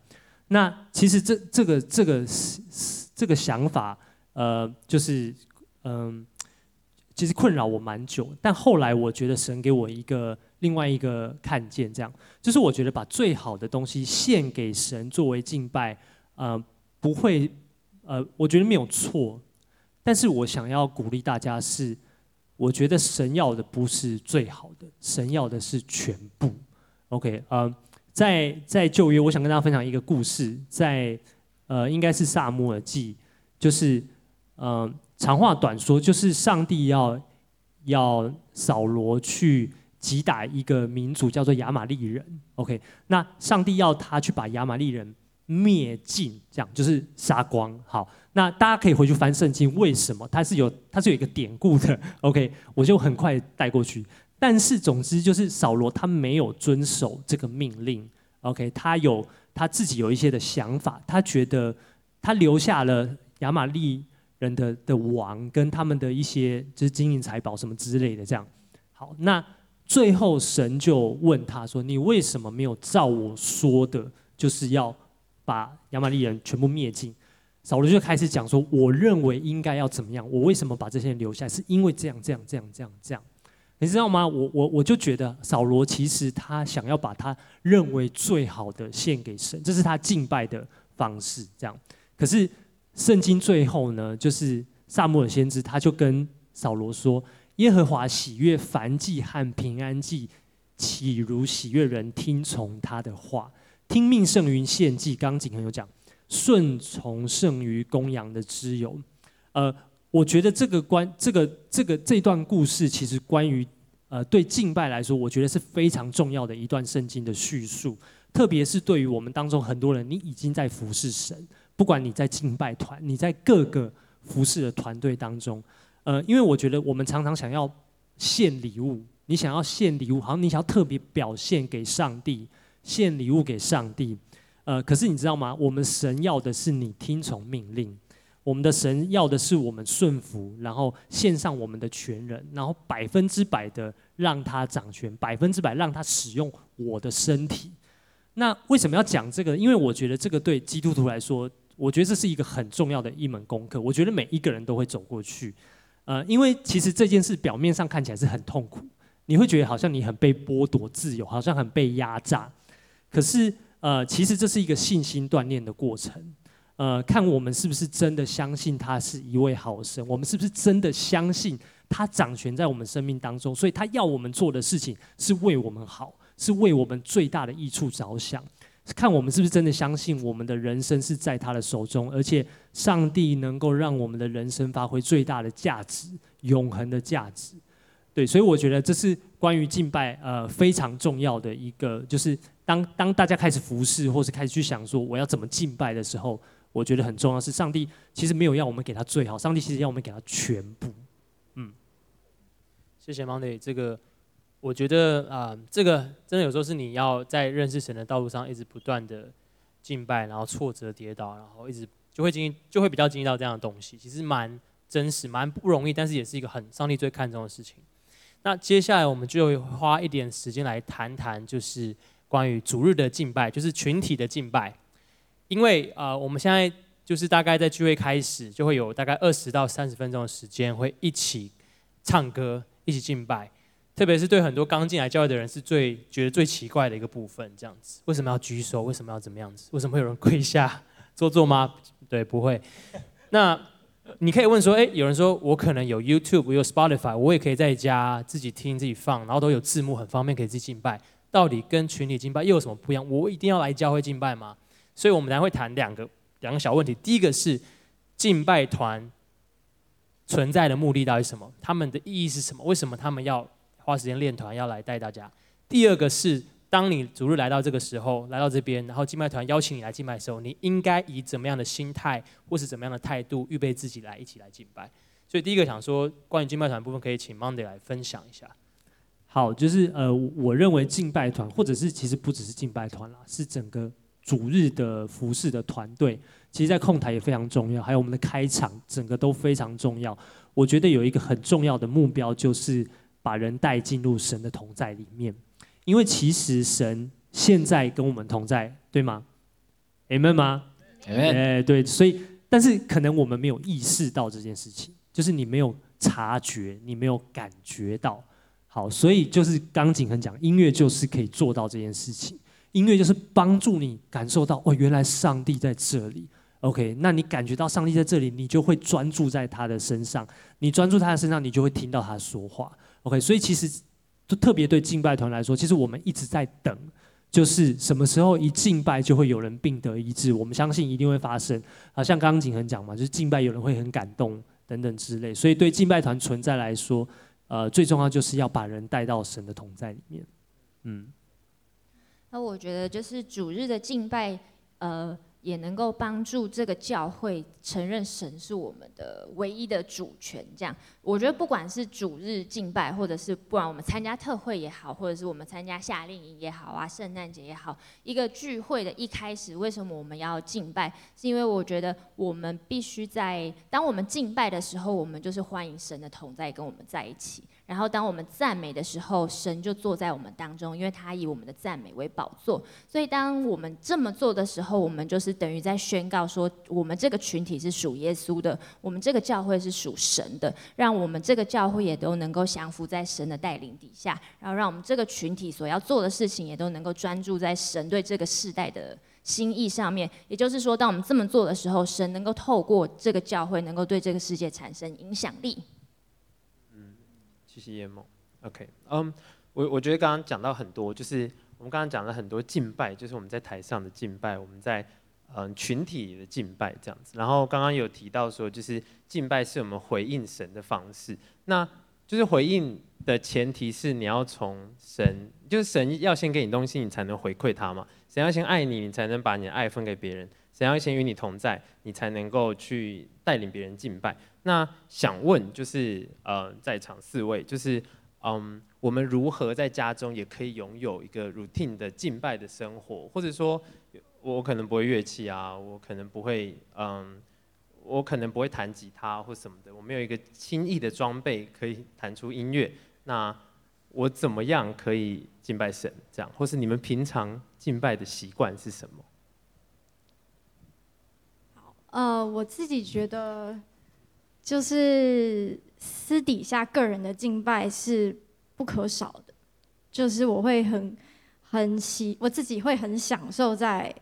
那其实这这个这个这个想法，呃，就是嗯。其实困扰我蛮久，但后来我觉得神给我一个另外一个看见，这样就是我觉得把最好的东西献给神作为敬拜，呃，不会，呃，我觉得没有错，但是我想要鼓励大家是，我觉得神要的不是最好的，神要的是全部。OK，呃，在在旧约，我想跟大家分享一个故事，在呃，应该是撒母耳记，就是呃。长话短说，就是上帝要要扫罗去击打一个民族，叫做亚玛力人。OK，那上帝要他去把亚玛力人灭尽，这样就是杀光。好，那大家可以回去翻圣经，为什么？它是有它是有一个典故的。OK，我就很快带过去。但是总之就是扫罗他没有遵守这个命令。OK，他有他自己有一些的想法，他觉得他留下了亚玛力。人的的王跟他们的一些就是金银财宝什么之类的这样，好，那最后神就问他说：“你为什么没有照我说的，就是要把亚玛力人全部灭尽？”扫罗就开始讲说：“我认为应该要怎么样？我为什么把这些人留下？是因为这样这样这样这样这样，你知道吗？我我我就觉得扫罗其实他想要把他认为最好的献给神，这是他敬拜的方式，这样，可是。”圣经最后呢，就是撒母耳先知，他就跟扫罗说：“耶和华喜悦燔祭和平安祭，岂如喜悦人听从他的话？听命胜于献祭。”刚景恒有讲，顺从胜于公羊的脂油。呃，我觉得这个关这个这个这段故事，其实关于呃对敬拜来说，我觉得是非常重要的一段圣经的叙述，特别是对于我们当中很多人，你已经在服侍神。不管你在敬拜团，你在各个服侍的团队当中，呃，因为我觉得我们常常想要献礼物，你想要献礼物，好像你想要特别表现给上帝，献礼物给上帝，呃，可是你知道吗？我们神要的是你听从命令，我们的神要的是我们顺服，然后献上我们的全人，然后百分之百的让他掌权，百分之百让他使用我的身体。那为什么要讲这个？因为我觉得这个对基督徒来说。我觉得这是一个很重要的一门功课。我觉得每一个人都会走过去，呃，因为其实这件事表面上看起来是很痛苦，你会觉得好像你很被剥夺自由，好像很被压榨。可是，呃，其实这是一个信心锻炼的过程。呃，看我们是不是真的相信他是一位好神，我们是不是真的相信他掌权在我们生命当中，所以他要我们做的事情是为我们好，是为我们最大的益处着想。看我们是不是真的相信我们的人生是在他的手中，而且上帝能够让我们的人生发挥最大的价值，永恒的价值。对，所以我觉得这是关于敬拜呃非常重要的一个，就是当当大家开始服侍或是开始去想说我要怎么敬拜的时候，我觉得很重要是上帝其实没有要我们给他最好，上帝其实要我们给他全部。嗯，谢谢 Monday 这个。我觉得啊、这个真的有时候是你要在认识神的道路上一直不断的敬拜，然后挫折跌倒，然后一直就会经，就会比较经历到这样的东西。其实蛮真实，蛮不容易，但是也是一个很上帝最看重的事情。那接下来我们就花一点时间来谈谈，就是关于主日的敬拜，就是群体的敬拜。因为啊、我们现在就是大概在聚会开始，就会有大概二十到三十分钟的时间，会一起唱歌，一起敬拜。特别是对很多刚进来教会的人，是最觉得最奇怪的一个部分。这样子，为什么要举手？为什么要怎么样子？为什么会有人跪下做作吗？对，不会。那你可以问说，哎，有人说我可能有 YouTube，我有 Spotify，我也可以在家自己听自己放，然后都有字幕，很方便可以自己敬拜。到底跟群体敬拜又有什么不一样？我一定要来教会敬拜吗？所以我们来会谈两个两个小问题。第一个是敬拜团存在的目的到底是什么？他们的意义是什么？为什么他们要？花时间练团要来带大家。第二个是，当你主日来到这个时候，来到这边，然后敬拜团邀请你来敬拜的时候，你应该以怎么样的心态或是怎么样的态度预备自己来一起来敬拜。所以第一个想说，关于敬拜团部分，可以请 Monday 来分享一下。好，就是呃，我认为敬拜团，或者是其实不只是敬拜团啦，是整个主日的服饰的团队，其实在控台也非常重要，还有我们的开场，整个都非常重要。我觉得有一个很重要的目标，就是把人带进入神的同在里面，因为其实神现在跟我们同在，对吗？Amen 吗？Amen。哎，对，所以，但是可能我们没有意识到这件事情，就是你没有察觉，你没有感觉到。好，所以就是刚景恒讲，音乐就是可以做到这件事情。音乐就是帮助你感受到，哦，原来上帝在这里。OK，那你感觉到上帝在这里，你就会专注在他的身上。你专注他的身上，你就会听到他说话。OK，所以其实就特别对敬拜团来说，其实我们一直在等，就是什么时候一敬拜就会有人病得医治。我们相信一定会发生。好像刚刚景恒讲嘛，就是敬拜有人会很感动等等之类。所以对敬拜团存在来说，呃，最重要就是要把人带到神的同在里面，嗯。那我觉得就是主日的敬拜，呃。也能够帮助这个教会承认神是我们的唯一的主权。这样，我觉得不管是主日敬拜，或者是不管我们参加特会也好，或者是我们参加夏令营也好啊，圣诞节也好，一个聚会的一开始，为什么我们要敬拜？是因为我觉得我们必须在当我们敬拜的时候，我们就是欢迎神的同在跟我们在一起。然后，当我们赞美的时候，神就坐在我们当中，因为他以我们的赞美为宝座。所以，当我们这么做的时候，我们就是等于在宣告说，我们这个群体是属耶稣的，我们这个教会是属神的，让我们这个教会也都能够降服在神的带领底下，然后让我们这个群体所要做的事情，也都能够专注在神对这个世代的心意上面。也就是说，当我们这么做的时候，神能够透过这个教会，能够对这个世界产生影响力。谢谢叶梦，OK，嗯、我我觉得刚刚讲到很多，就是我们刚刚讲了很多敬拜，就是我们在台上的敬拜，我们在嗯群体的敬拜这样子。然后刚刚有提到说，就是敬拜是我们回应神的方式，那就是回应的前提是你要从神，就是神要先给你东西，你才能回馈他嘛。神要先爱你，你才能把你的爱分给别人。神要先与你同在，你才能够去带领别人敬拜。那想问就是，呃，在场四位，就是，嗯，我们如何在家中也可以拥有一个 routine 的敬拜的生活？或者说，我可能不会乐器啊，我可能不会，嗯，我可能不会弹吉他或什么的，我没有一个轻易的装备可以弹出音乐。那我怎么样可以敬拜神？这样，或是你们平常敬拜的习惯是什么？呃，我自己觉得。就是私底下个人的敬拜是不可少的，就是我会很很喜，我自己会很享受在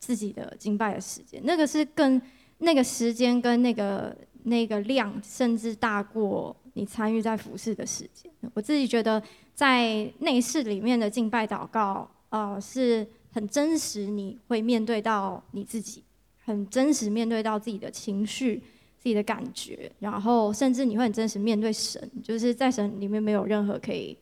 自己的敬拜的时间，那个是跟那个时间跟那个那个量，甚至大过你参与在服侍的时间。我自己觉得在内室里面的敬拜祷告，呃，是很真实，你会面对到你自己，很真实面对到自己的情绪。自己的感觉，然后甚至你会很真实面对神，就是在神里面没有任何可以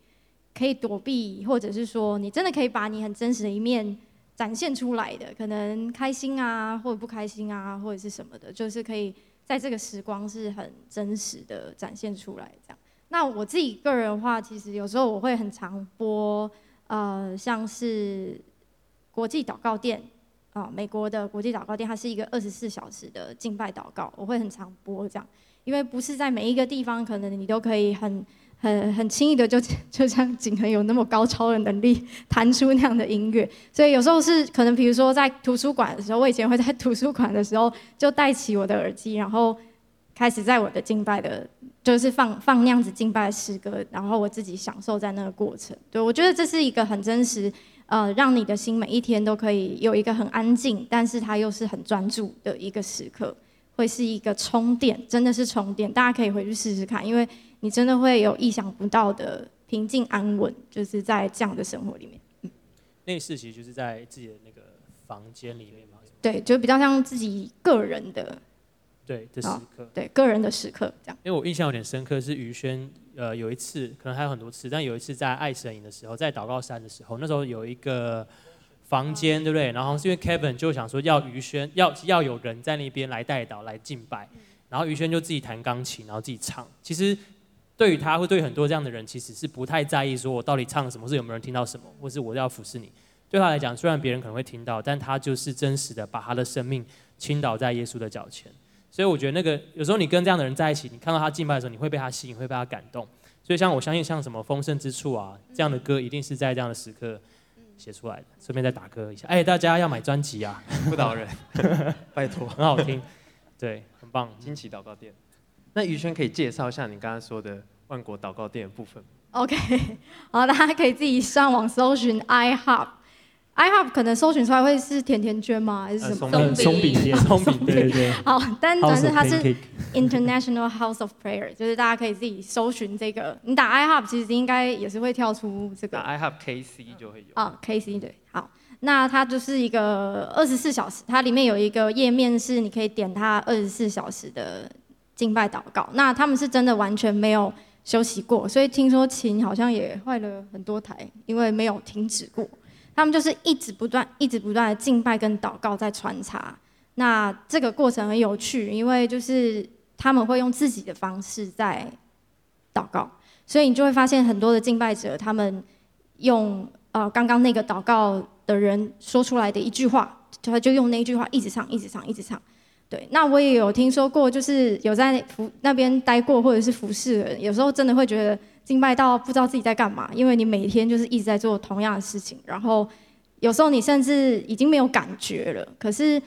可以躲避，或者是说你真的可以把你很真实的一面展现出来的，可能开心啊，或者不开心啊，或者是什么的，就是可以在这个时光是很真实的展现出来。这样，那我自己个人的话，其实有时候我会很常播，呃，像是国际祷告殿。啊，美国的国际祷告店，它是一个二十四小时的敬拜祷告，我会很常播这样，因为不是在每一个地方，可能你都可以很很很轻易的就就像景恒有那么高超的能力弹出那样的音乐，所以有时候是可能，比如说在图书馆的时候，我以前会在图书馆的时候就戴起我的耳机，然后开始在我的敬拜的，就是放放那样子敬拜的诗歌，然后我自己享受在那个过程，对，我觉得这是一个很真实。呃，让你的心每一天都可以有一个很安静，但是它又是很专注的一个时刻，会是一个充电，真的是充电。大家可以回去试试看，因为你真的会有意想不到的平静安稳，就是在这样的生活里面。嗯，内室其实就是在自己的那个房间里面嘛。对，就比较像自己个人的。对，的时刻。对，个人的时刻这样。因为我印象有点深刻，是于轩。呃，有一次，可能还有很多次，但有一次在爱神营的时候，在祷告山的时候，那时候有一个房间，对不对？然后是因为 Kevin 就想说要于轩要要有人在那边来带祷来敬拜，然后于轩就自己弹钢琴，然后自己唱。其实对于他，会对很多这样的人，其实是不太在意，说我到底唱什么，是有没有人听到什么，或是我要服侍你。对他来讲，虽然别人可能会听到，但他就是真实的把他的生命倾倒在耶稣的脚前。所以我觉得那个有时候你跟这样的人在一起，你看到他敬拜的时候，你会被他吸引，会被他感动。所以像我相信像什么丰盛之处啊这样的歌，一定是在这样的时刻写出来的。顺便再打歌一下，哎，大家要买专辑啊，不倒人，拜托，很好听，对，很棒，惊奇祷告店。那于轩可以介绍一下你刚刚说的万国祷告店的部分。OK，好，大家可以自己上网搜寻 iHub。iHub 可能搜寻出来会是甜甜圈吗？还是什么？松饼店，松饼对对 对。好，但但是它是 International House of Prayer，就是大家可以自己搜寻这个。你打 iHub 其实应该也是会跳出这个。打 iHub KC 就会有。啊，KC 对，好，那它就是一个二十四小时，它里面有一个页面是你可以点它二十四小时的敬拜祷告。那他们是真的完全没有休息过，所以听说琴好像也坏了很多台，因为没有停止过。他们就是一直不断、一直不断的敬拜跟祷告在穿插，那这个过程很有趣，因为就是他们会用自己的方式在祷告，所以你就会发现很多的敬拜者，他们用呃刚刚那个祷告的人说出来的一句话，他就用那一句话一直唱、一直唱、一直唱。对，那我也有听说过，就是有在服那边待过或者是服侍的人，有时候真的会觉得。敬拜到不知道自己在干嘛，因为你每天就是一直在做同样的事情，然后有时候你甚至已经没有感觉了。可是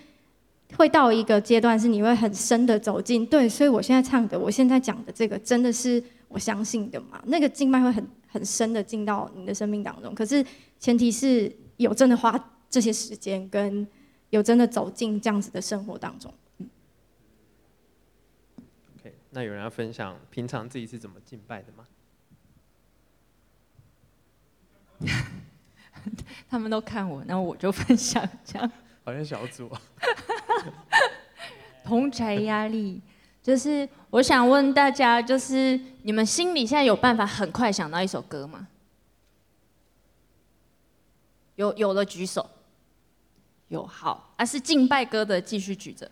会到一个阶段，是你会很深的走进。对，所以我现在唱的，我现在讲的这个，真的是我相信的嘛？那个敬拜会很很深的进到你的生命当中。可是前提是有真的花这些时间，跟有真的走进这样子的生活当中。OK，那有人要分享平常自己是怎么敬拜的吗？他们都看我，然后我就分享这样。好像小组啊。同宅压力，就是我想问大家，就是你们心里现在有办法很快想到一首歌吗？有有了举手。有好，啊是敬拜歌的继续举着。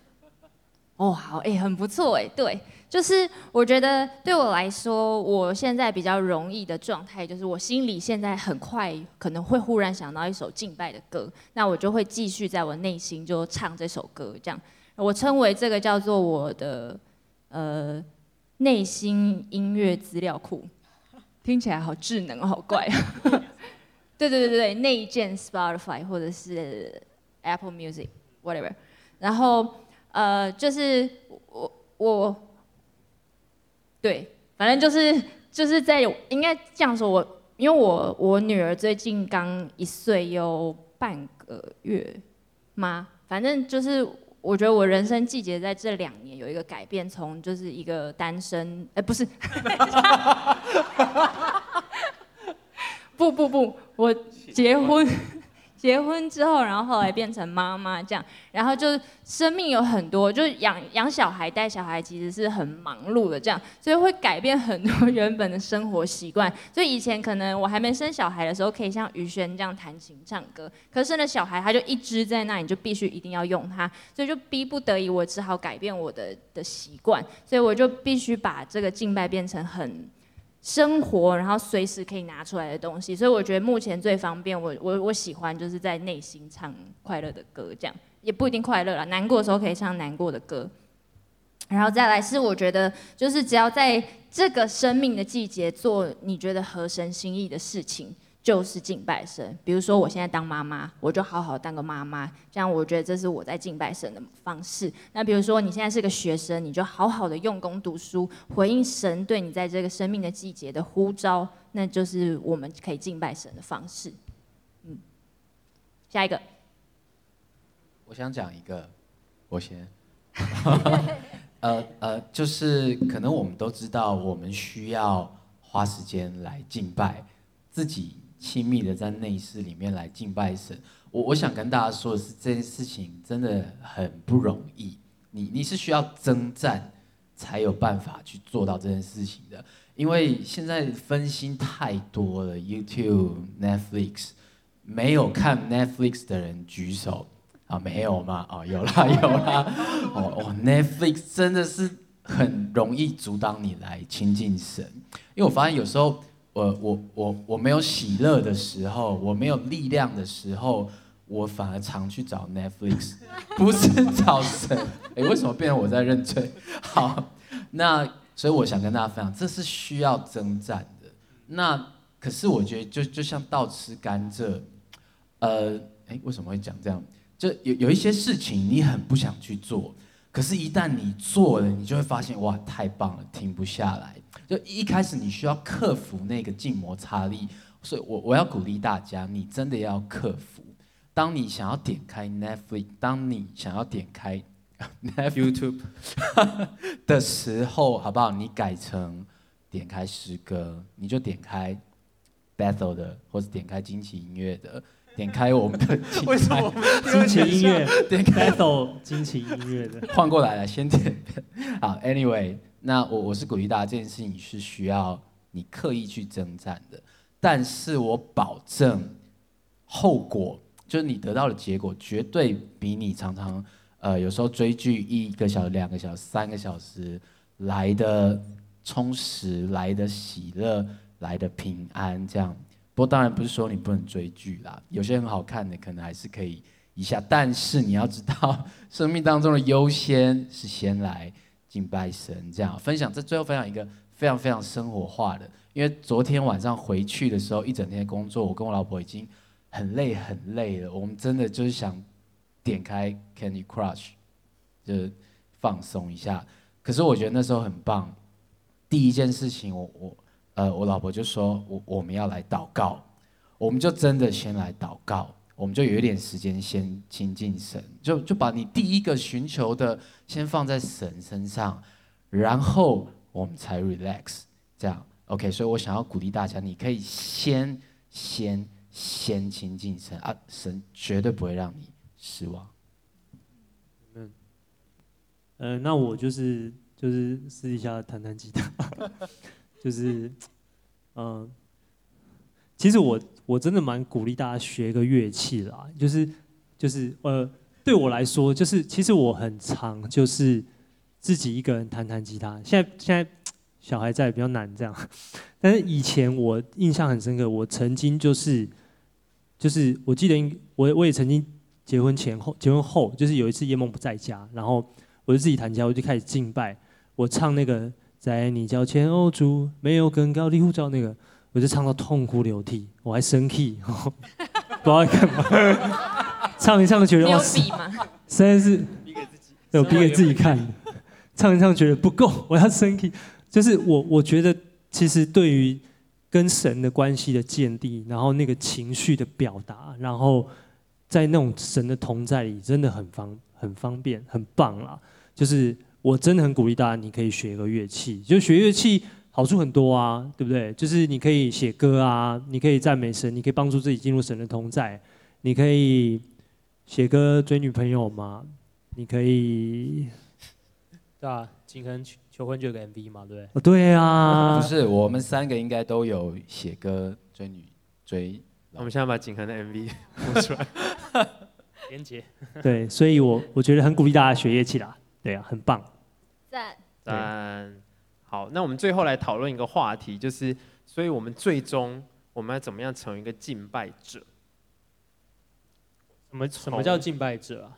哦好，哎、很不错哎，对。就是我觉得对我来说，我现在比较容易的状态，就是我心里现在很快可能会忽然想到一首敬拜的歌，那我就会继续在我内心就唱这首歌，这样我称为这个叫做我的呃内心音乐资料库，听起来好智能，好怪啊！对对对对，内建 Spotify 或者是 Apple Music whatever，然后呃就是我我。对，反正就是就是在应该这样说，我因为我我女儿最近刚一岁有半个月吗？反正就是我觉得我人生季节在这两年有一个改变，从就是一个单身，哎，不是，不不不，我结婚。结婚之后，然后后来变成妈妈这样，然后就生命有很多，就养养小孩、带小孩其实是很忙碌的这样，所以会改变很多原本的生活习惯。所以以前可能我还没生小孩的时候，可以像于轩这样弹琴唱歌，可是生了小孩，他就一直在那里，就必须一定要用它，所以就逼不得已，我只好改变我的的习惯，所以我就必须把这个敬拜变成很。生活，然后随时可以拿出来的东西，所以我觉得目前最方便，我我我喜欢就是在内心唱快乐的歌，这样也不一定快乐啦，难过的时候可以唱难过的歌，然后再来是我觉得就是只要在这个生命的季节做你觉得合神心意的事情。就是敬拜神，比如说我现在当妈妈，我就好好当个妈妈，这样我觉得这是我在敬拜神的方式。那比如说你现在是个学生，你就好好的用功读书，回应神对你在这个生命的季节的呼召，那就是我们可以敬拜神的方式。嗯，下一个，我想讲一个，我先，呃呃，就是可能我们都知道，我们需要花时间来敬拜自己。亲密的在内室里面来敬拜神，我我想跟大家说的是，这件事情真的很不容易。你你是需要征战才有办法去做到这件事情的，因为现在分心太多了。YouTube、Netflix，没有看 Netflix 的人举手啊？没有吗？哦，有啦 有啦。哦哦，Netflix 真的是很容易阻挡你来亲近神。因为我发现有时候我我我我没有喜乐的时候，我没有力量的时候，我反而常去找 Netflix，不是找神。哎，为什么变成我在认罪？好，那所以我想跟大家分享，这是需要征战的。那可是我觉得就就像倒吃甘蔗，呃，哎，为什么会讲这样？就有有一些事情你很不想去做，可是，一旦你做了，你就会发现哇，太棒了，停不下来。就一开始你需要克服那个静摩擦力，所以我我要鼓励大家，你真的要克服。当你想要点开 Netflix，当你想要点开 YouTube 的时候，好不好？你改成点开诗歌，你就点开 Bethel 的，或者点开惊奇音乐的。点开我们的为什么惊奇音乐？点开走惊奇音乐的。换过来了，先点。好，Anyway，那我我是鼓励大家，这件事情是需要你刻意去征战的，但是我保证后果，就是你得到的结果，绝对比你常常呃有时候追剧一个小时、两个小时、三个小时来的充实、来的喜乐、来的平安这样。不过当然不是说你不能追剧啦，有些很好看的可能还是可以一下。但是你要知道，生命当中的优先是先来敬拜神。这样分享，这最后分享一个非常非常生活化的，因为昨天晚上回去的时候，一整天工作，我跟我老婆已经很累很累了。我们真的就是想点开 Candy Crush，就是放松一下。可是我觉得那时候很棒。第一件事情我，我我。呃，我老婆就说，我我们要来祷告，我们就真的先来祷告，我们就有一点时间先亲近神，就就把你第一个寻求的先放在神身上，然后我们才 relax，这样 OK。所以我想要鼓励大家，你可以先先先亲近神啊，神绝对不会让你失望。嗯，呃，那我就是就是私底下弹弹吉他。就是，嗯、呃，其实我我真的蛮鼓励大家学一个乐器啦。就是就是呃，对我来说，就是其实我很常就是自己一个人弹弹吉他。现在现在小孩在比较难这样，但是以前我印象很深刻，我曾经就是就是我记得我我也曾经结婚前后结婚后，就是有一次叶梦不在家，然后我就自己弹吉他，我就开始敬拜，我唱那个。在你脚前，哦主，没有更高的护照。那个，我就唱到痛哭流涕，我还生气，不知道干嘛。唱一唱觉得哇，实在是，对，我逼给自己看。唱一唱觉得不够，我要生气。就是我，我觉得其实对于跟神的关系的建立，然后那个情绪的表达，然后在那种神的同在里，真的很方很方便，很棒啦。就是。我真的很鼓励大家，你可以学一个乐器。就学乐器好处很多啊，对不对？就是你可以写歌啊，你可以赞美神，你可以帮助自己进入神的同在，你可以写歌追女朋友嘛，你可以，对啊，今天求婚就有个 MV 嘛，对不对？哦，对啊，不是，我们三个应该都有写歌追女追。我们现在把景恒的 MV 播出来，连接。对，所以我我觉得很鼓励大家学乐器啦。对啊，很棒。赞赞。好，那我们最后来讨论一个话题，就是，所以我们最终我们要怎么样成为一个敬拜者？什么什么叫敬拜者啊？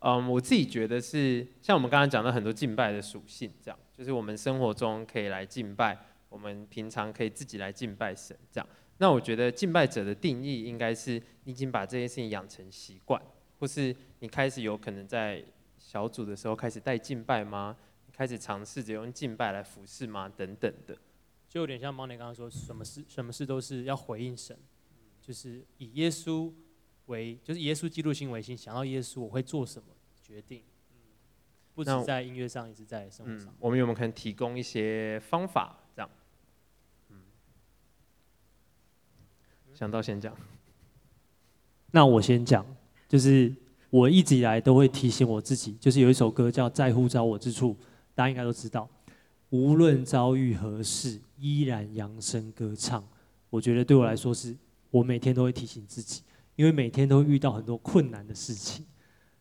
嗯，我自己觉得是像我们刚刚讲的很多敬拜的属性，这样，就是我们生活中可以来敬拜，我们平常可以自己来敬拜神，这样。那我觉得敬拜者的定义应该是你已经把这件事情养成习惯，或是你开始有可能在。小组的时候开始带敬拜吗？开始尝试着用敬拜来服侍吗？等等的，就有点像猫尼刚刚说，什么事什么事都是要回应神，就是以耶稣为，就是耶稣基督心为心，想到耶稣我会做什么决定，不止在音乐上，也是在生活上。嗯，我们有没有可能提供一些方法？这样，嗯，想到先讲，那我先讲，就是。我一直以来都会提醒我自己，就是有一首歌叫《在乎召我之处》，大家应该都知道。无论遭遇何事，依然扬声歌唱。我觉得对我来说是，我每天都会提醒自己，因为每天都会遇到很多困难的事情。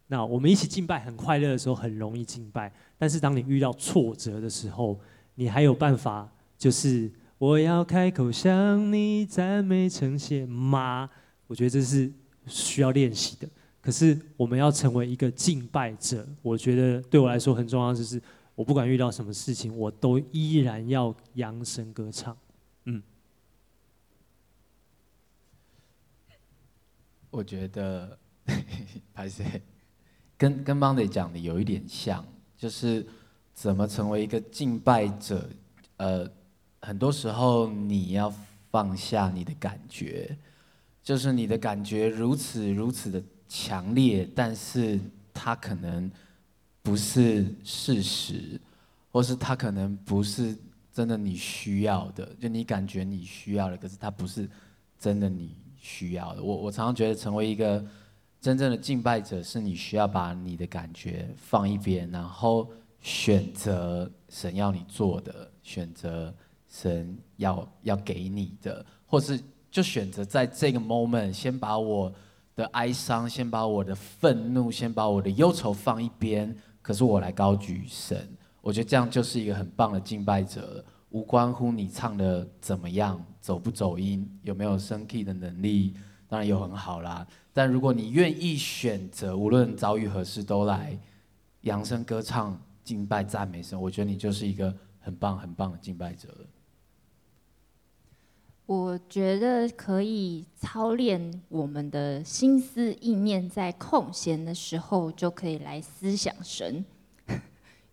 那我们一起敬拜很快乐的时候，很容易敬拜。但是当你遇到挫折的时候，你还有办法，就是我要开口向你赞美称谢吗？我觉得这是需要练习的。可是我们要成为一个敬拜者，我觉得对我来说很重要，就是我不管遇到什么事情，我都依然要扬声歌唱。嗯。我觉得，拍谢，跟跟 Monday 讲的有一点像，就是怎么成为一个敬拜者。呃，很多时候你要放下你的感觉，就是你的感觉如此如此的强烈，但是它可能不是事实，或是它可能不是真的你需要的。就你感觉你需要的，可是它不是真的你。需要的，我我常常觉得成为一个真正的敬拜者，是你需要把你的感觉放一边，然后选择神要你做的，选择神要要给你的，或是就选择在这个 moment 先把我的哀伤，先把我的愤怒，先把我的忧愁放一边，可是我来高举神，我觉得这样就是一个很棒的敬拜者了。无关乎你唱的怎么样，走不走音，有没有升 key 的能力，当然有很好啦。但如果你愿意选择，无论遭遇何事都来扬声歌唱、敬拜、赞美神，我觉得你就是一个很棒、很棒的敬拜者了。我觉得可以操练我们的心思意念，在空闲的时候就可以来思想神。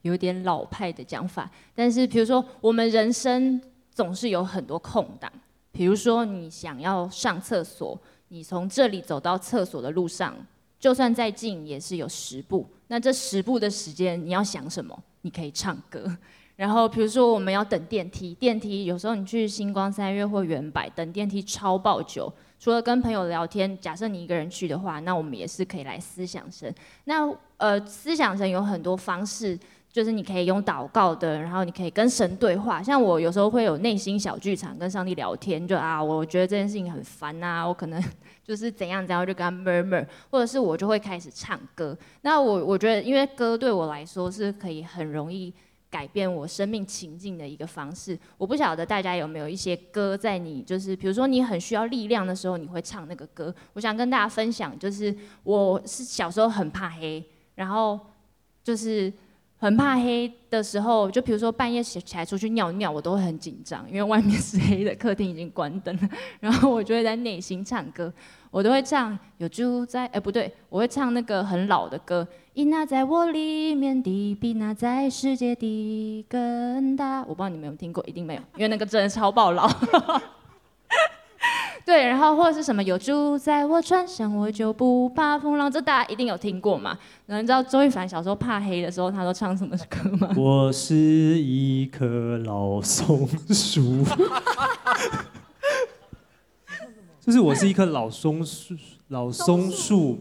有点老派的讲法，但是比如说，我们人生总是有很多空档。比如说，你想要上厕所，你从这里走到厕所的路上，就算再近也是有十步。那这十步的时间，你要想什么？你可以唱歌。然后，比如说我们要等电梯，电梯有时候你去星光三月或远百等电梯超爆久。除了跟朋友聊天，假设你一个人去的话，那我们也是可以来思想神。那呃，思想神有很多方式。就是你可以用祷告的，然后你可以跟神对话。像我有时候会有内心小剧场，跟上帝聊天，就啊，我觉得这件事情很烦啊，我可能就是怎样怎样，就跟他 murmur，或者是我就会开始唱歌。那我我觉得，因为歌对我来说是可以很容易改变我生命情境的一个方式。我不晓得大家有没有一些歌，在你就是比如说你很需要力量的时候，你会唱那个歌。我想跟大家分享，就是我是小时候很怕黑，然后就是。很怕黑的时候，就比如说半夜起起来出去尿尿，我都会很紧张，因为外面是黑的，客厅已经关灯了。然后我就会在内心唱歌，我都会唱有猪在，哎不对，我会唱那个很老的歌，因那在我里面的比那在世界的更大。我不知道你们有没有听过，一定没有，因为那个真的超爆老。对，然后或者是什么有住在我船上，我就不怕风浪，这大家一定有听过嘛？然后你知道周玉凡小时候怕黑的时候，他都唱什么歌吗？我是一棵老松树，就是我是一棵老松树，老松树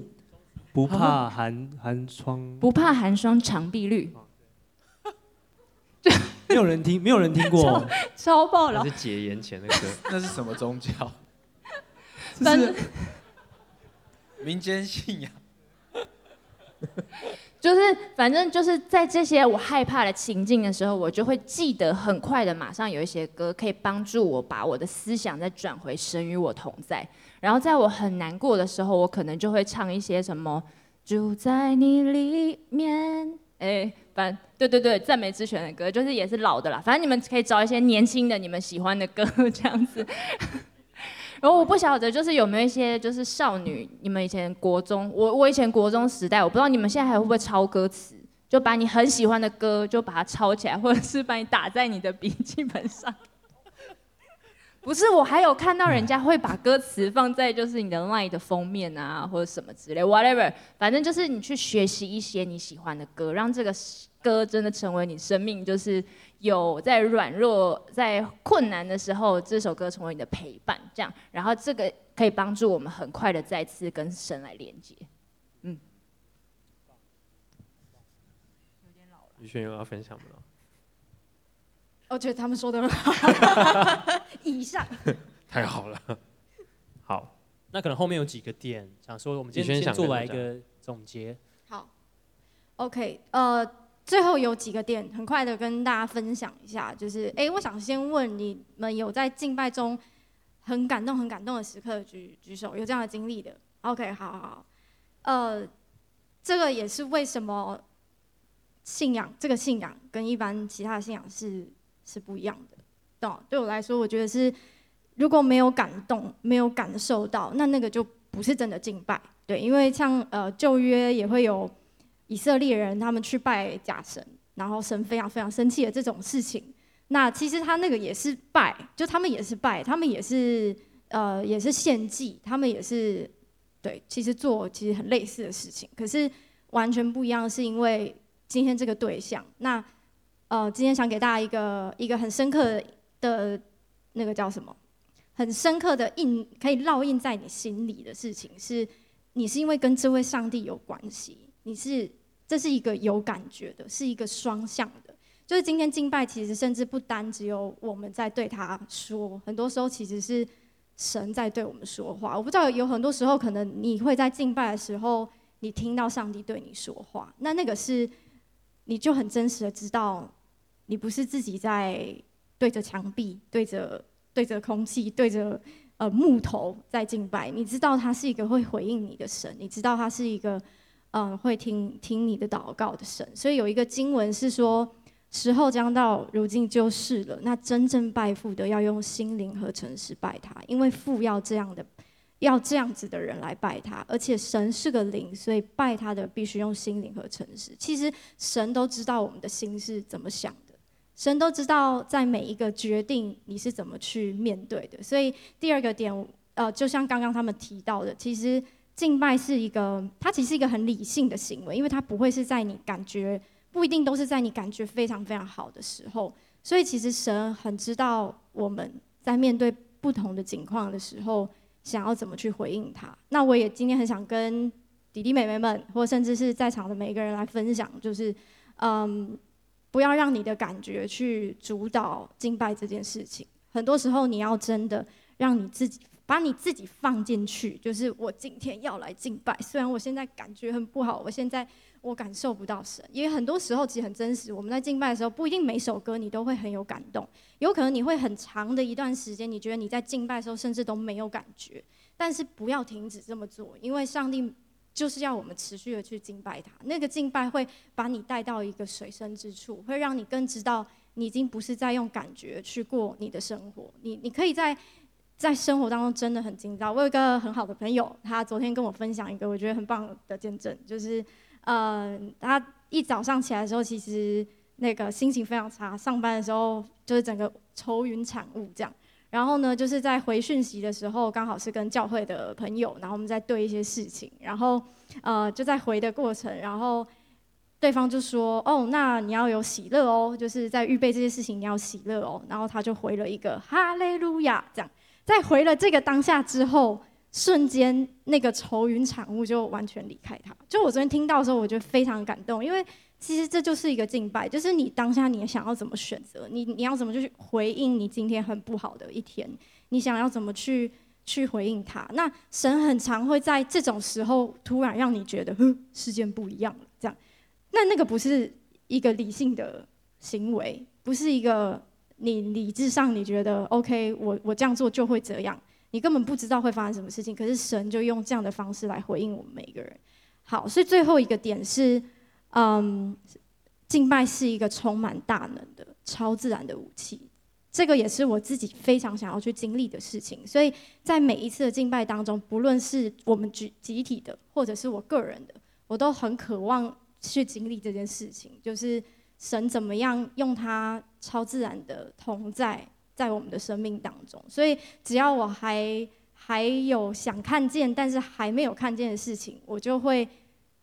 不怕寒寒窗，不怕寒霜长碧绿。没有人听，没有人听过，超，超爆老。是解严前的歌，那是什么宗教？反是民间信仰，就是反正就是在这些我害怕的情境的时候，我就会记得很快的，马上有一些歌可以帮助我把我的思想再转回神与我同在。然后在我很难过的时候，我可能就会唱一些什么住在你里面，哎，反对对对，赞美之泉的歌，就是也是老的啦。反正你们可以找一些年轻的你们喜欢的歌 这样子。然后我不晓得，就是有没有一些就是少女，你们以前国中，我我以前国中时代，我不知道你们现在还会不会抄歌词，就把你很喜欢的歌就把它抄起来，或者是把你打在你的笔记本上。不是，我还有看到人家会把歌词放在就是你的 LINE 的封面啊，或者什么之类，whatever，反正就是你去学习一些你喜欢的歌，让这个歌真的成为你生命就是。有在软弱、在困难的时候，这首歌成为你的陪伴，这样，然后这个可以帮助我们很快的再次跟神来连接。嗯，有点老了。宇轩有要分享吗？我觉得他们说的很好。以上。太好了。好，那可能后面有几个点，想说我们今天先做来一个总结。好。OK，呃，最后有几个点，很快的跟大家分享一下，就是，哎，我想先问你们有在敬拜中很感动、很感动的时刻举举手，有这样的经历的？OK，好好好，呃，这个也是为什么信仰这个信仰跟一般其他的信仰是是不一样的。对，对我来说，我觉得是如果没有感动、没有感受到，那那个就不是真的敬拜。对，因为像呃旧约也会有以色列人他们去拜假神，然后神非常非常生气的这种事情。那其实他那个也是拜，就他们也是拜，他们也是呃也是献祭，他们也是对，其实做其实很类似的事情，可是完全不一样，是因为今天这个对象。那呃今天想给大家一个一个很深刻的那个叫什么？很深刻的印可以烙印在你心里的事情是。你是因为跟这位上帝有关系，你是这是一个有感觉的，是一个双向的。就是今天敬拜，其实甚至不单只有我们在对他说，很多时候其实是神在对我们说话。我不知道有很多时候，可能你会在敬拜的时候，你听到上帝对你说话，那那个是你就很真实的知道，你不是自己在对着墙壁、对着对着空气、对着。呃，木头在敬拜，你知道他是一个会回应你的神，你知道他是一个，嗯、会听听你的祷告的神。所以有一个经文是说，时候将到，如今就是了。那真正拜父的要用心灵和诚实拜他，因为父要这样的，要这样子的人来拜他。而且神是个灵，所以拜他的必须用心灵和诚实。其实神都知道我们的心是怎么想。神都知道，在每一个决定你是怎么去面对的。所以第二个点，呃，就像刚刚他们提到的，其实敬拜是一个，它其实是一个很理性的行为，因为它不会是在你感觉，不一定都是在你感觉非常非常好的时候。所以其实神很知道我们在面对不同的境况的时候，想要怎么去回应他。那我也今天很想跟弟弟妹妹们，或甚至是在场的每一个人来分享，就是，嗯。不要让你的感觉去主导敬拜这件事情。很多时候，你要真的让你自己把你自己放进去，就是我今天要来敬拜。虽然我现在感觉很不好，我现在我感受不到神，因为很多时候其实很真实。我们在敬拜的时候，不一定每首歌你都会很有感动，有可能你会很长的一段时间，你觉得你在敬拜的时候甚至都没有感觉。但是不要停止这么做，因为上帝。就是要我们持续的去敬拜他，那个敬拜会把你带到一个水深之处，会让你更知道你已经不是在用感觉去过你的生活，你你可以在在生活当中真的很精到。我有一个很好的朋友，他昨天跟我分享一个我觉得很棒的见证，就是呃，他一早上起来的时候，其实那个心情非常差，上班的时候就是整个愁云惨雾这样。然后呢，就是在回讯息的时候，刚好是跟教会的朋友，然后我们在对一些事情，然后呃就在回的过程，然后对方就说：“哦，那你要有喜乐哦，就是在预备这些事情你要喜乐哦。”然后他就回了一个哈利路亚，这样，在回了这个当下之后，瞬间那个愁云惨雾就完全离开他。就我昨天听到的时候，我觉得非常感动，因为。其实这就是一个敬拜，就是你当下你想要怎么选择，你你要怎么去回应你今天很不好的一天，你想要怎么去去回应他？那神很常会在这种时候突然让你觉得，哼，事件不一样了，这样。那那个不是一个理性的行为，不是一个你理智上你觉得 OK，我我这样做就会这样，你根本不知道会发生什么事情。可是神就用这样的方式来回应我们每一个人。好，所以最后一个点是。嗯，敬拜是一个充满大能的超自然的武器，这个也是我自己非常想要去经历的事情。所以在每一次的敬拜当中，不论是我们集集体的，或者是我个人的，我都很渴望去经历这件事情，就是神怎么样用他超自然的同在在我们的生命当中。所以只要我还还有想看见，但是还没有看见的事情，我就会。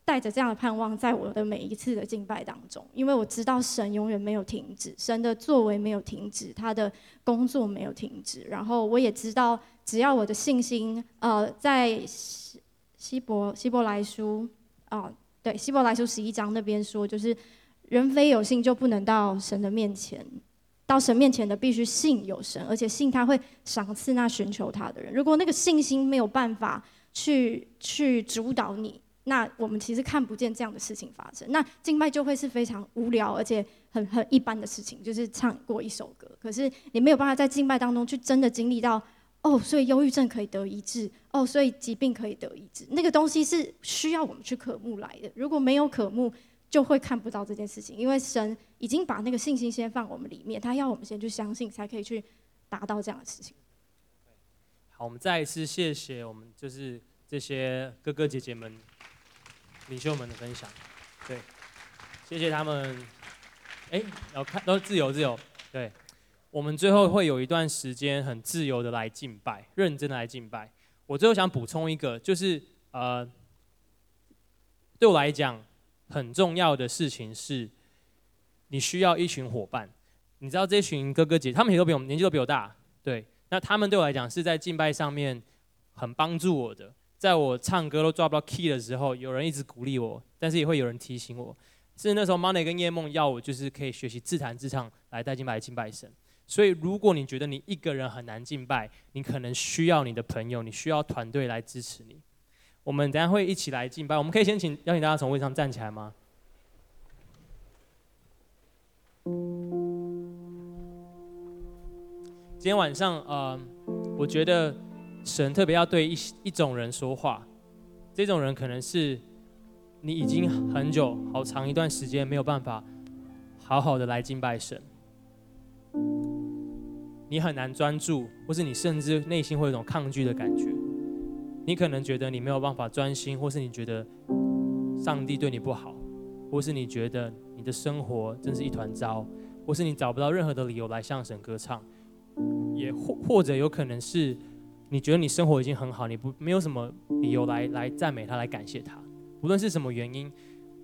带着这样的盼望，在我的每一次的敬拜当中，因为我知道神永远没有停止，神的作为没有停止，他的工作没有停止。然后我也知道，只要我的信心，呃，在希希伯希伯来书啊、对，希伯来书十一章那边说，就是人非有信就不能到神的面前，到神面前的必须信有神，而且信他会赏赐那寻求他的人。如果那个信心没有办法去去主导你。那我们其实看不见这样的事情发生，那敬拜就会是非常无聊而且很很一般的事情，就是唱过一首歌。可是你没有办法在敬拜当中去真的经历到，哦，所以忧郁症可以得医治，哦，所以疾病可以得医治，那个东西是需要我们去渴慕来的。如果没有渴慕，就会看不到这件事情，因为神已经把那个信心先放我们里面，他要我们先去相信，才可以去达到这样的事情。好，我们再一次谢谢我们就是这些哥哥姐姐们。领袖们的分享，对，谢谢他们。哎，要看都自由自由。对，我们最后会有一段时间很自由的来敬拜，认真的来敬拜。我最后想补充一个，就是呃，对我来讲很重要的事情是，你需要一群伙伴。你知道这群哥哥姐，他们也都比我们年纪都比我大，对，那他们对我来讲是在敬拜上面很帮助我的。在我唱歌都抓不到 key 的时候，有人一直鼓励我，但是也会有人提醒我。是那时候 Money 跟叶梦要我，就是可以学习自弹自唱来带敬拜、敬拜神。所以，如果你觉得你一个人很难敬拜，你可能需要你的朋友，你需要团队来支持你。我们等下会一起来敬拜，我们可以先请邀请大家从位上站起来吗？今天晚上，呃，我觉得。神特别要对一一种人说话，这种人可能是你已经很久、好长一段时间没有办法好好的来敬拜神，你很难专注，或是你甚至内心会有一种抗拒的感觉，你可能觉得你没有办法专心，或是你觉得上帝对你不好，或是你觉得你的生活真是一团糟，或是你找不到任何的理由来向神歌唱，也或或者有可能是。你觉得你生活已经很好，你不没有什么理由来来赞美他，来感谢他。无论是什么原因，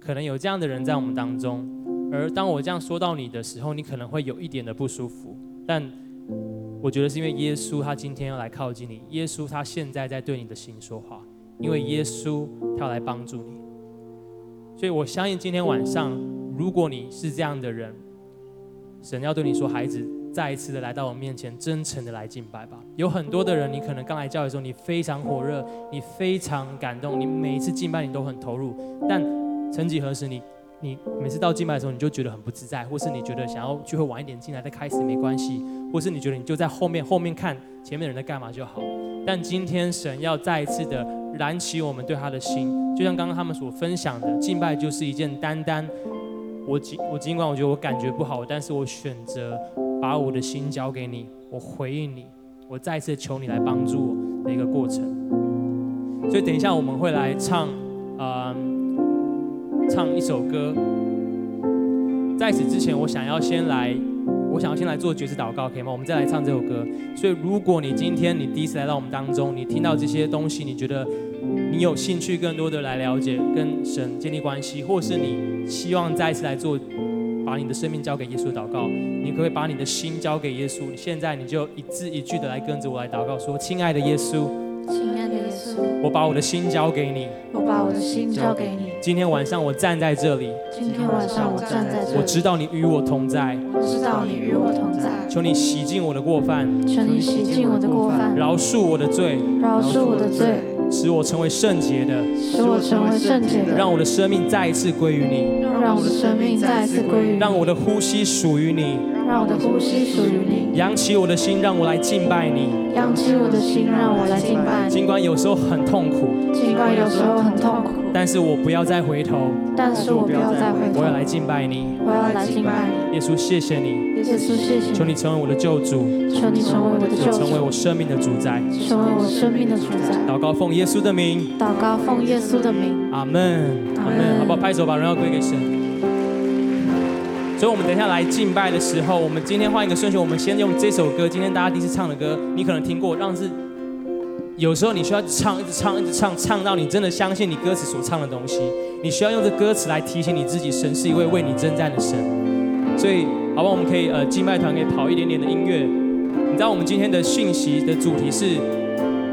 可能有这样的人在我们当中。而当我这样说到你的时候，你可能会有一点的不舒服。但我觉得是因为耶稣他今天要来靠近你，耶稣他现在在对你的心说话，因为耶稣他要来帮助你。所以我相信今天晚上，如果你是这样的人，神要对你说，孩子。再一次的来到我面前，真诚的来敬拜吧。有很多的人，你可能刚来教会的时候，你非常火热，你非常感动，你每一次敬拜你都很投入。但曾几何时你，你每次到敬拜的时候，你就觉得很不自在，或是你觉得想要聚会晚一点进来再开始没关系，或是你觉得你就在后面后面看前面的人在干嘛就好。但今天神要再一次的燃起我们对他的心，就像刚刚他们所分享的，敬拜就是一件单单我尽我尽管我觉得我感觉不好，但是我选择。把我的心交给你，我回应你，我再次求你来帮助我的一个过程。所以等一下我们会来唱，呃，唱一首歌。在此之前，我想要先来，我想要先来做爵士祷告，可以吗？我们再来唱这首歌。所以如果你今天你第一次来到我们当中，你听到这些东西，你觉得你有兴趣更多的来了解跟神建立关系，或是你希望再次来做。把你的生命交给耶稣祷告，你可不可以把你的心交给耶稣？现在你就一字一句的来跟着我来祷告，说：“亲爱的耶稣，亲爱的耶稣，我把我的心交给你，我把我的心交给你。今天晚上我站在这里，今天晚上我站在这里，我知道你与我同在，我知道你与我同在。求你洗净我的过犯，求你洗净我的过犯，饶恕我的罪，饶恕我的罪。”使我成为圣洁的，使我成为圣洁的，让我的生命再一次归于你，让我的生命再一次归于你，让我的呼吸属于你，让我的呼吸属于你，扬起我的心，让我来敬拜你，扬起我的心，让我来敬拜你。尽管有时候很痛苦，尽管有时候很痛苦，但是我不要再回头，但是我不要再回头，我要来敬拜你，我要来敬拜你。耶稣，谢谢你，耶稣，谢谢你，求你成为我的救主，求你成为我的救主，成为我生命的主宰，成为我生命的主宰。祷告奉耶稣的名。祷告奉耶稣的名，阿门，阿门，好不好？拍手把荣耀归给神。所以，我们等一下来敬拜的时候，我们今天换一个顺序，我们先用这首歌，今天大家第一次唱的歌，你可能听过，让是有时候你需要唱，一直唱，一直唱，唱到你真的相信你歌词所唱的东西。你需要用这歌词来提醒你自己，神是一位为你征战的神。所以，好吧？我们可以呃，敬拜团可以跑一点点的音乐。你知道我们今天的讯息的主题是。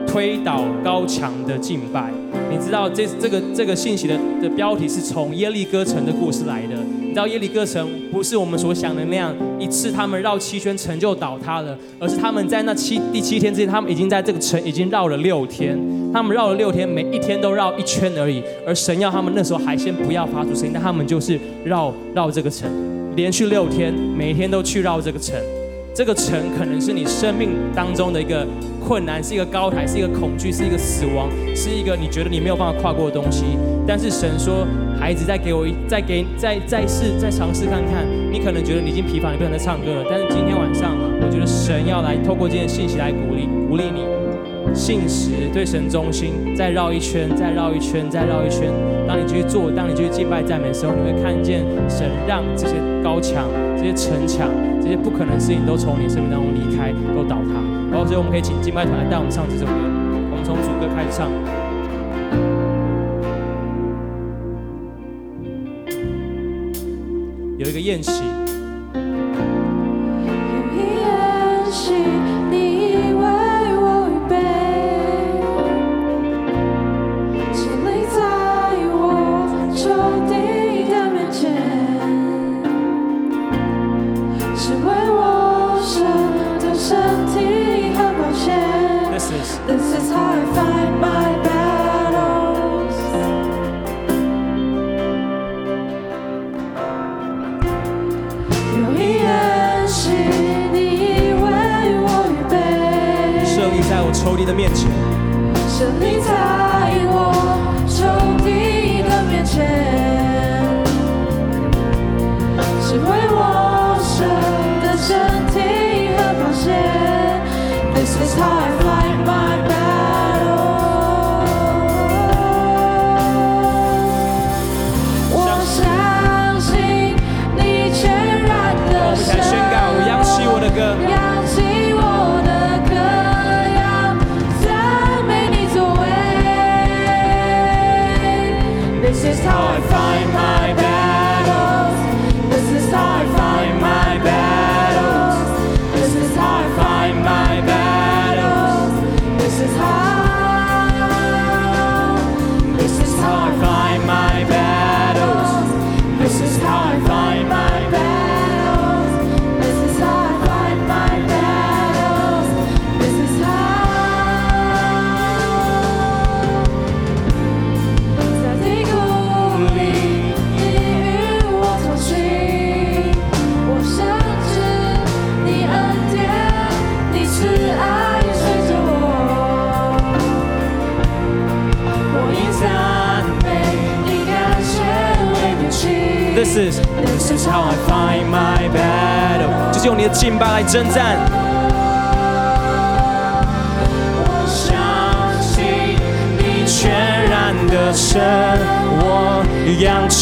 推倒高墙的敬拜，你知道这这个这个信息的的标题是从耶利哥城的故事来的。到耶利哥城不是我们所想的那样，一次他们绕七圈城就倒塌了，而是他们在那七第七天之前，他们已经在这个城已经绕了六天，他们绕了六天，每一天都绕一圈而已。而神要他们那时候还先不要发出声音，但他们就是绕绕这个城，连续六天，每天都去绕这个城。这个城可能是你生命当中的一个困难，是一个高台，是一个恐惧，是一个死亡，是一个你觉得你没有办法跨过的东西。但是神说，孩子，再给我一，再给，再再试，再尝试看看。你可能觉得你已经疲乏，你不想再唱歌了。但是今天晚上，我觉得神要来透过这件信息来鼓励鼓励你，信实对神忠心，再绕一圈，再绕一圈，再绕一圈。当你去做，当你去敬拜赞美的时候，你会看见神让这些高墙、这些城墙。这些不可能的事情都从你生命当中离开，都倒塌。然后，所以我们可以请敬拜团来带我们唱这首歌。我们从主歌开始唱。有一个宴席。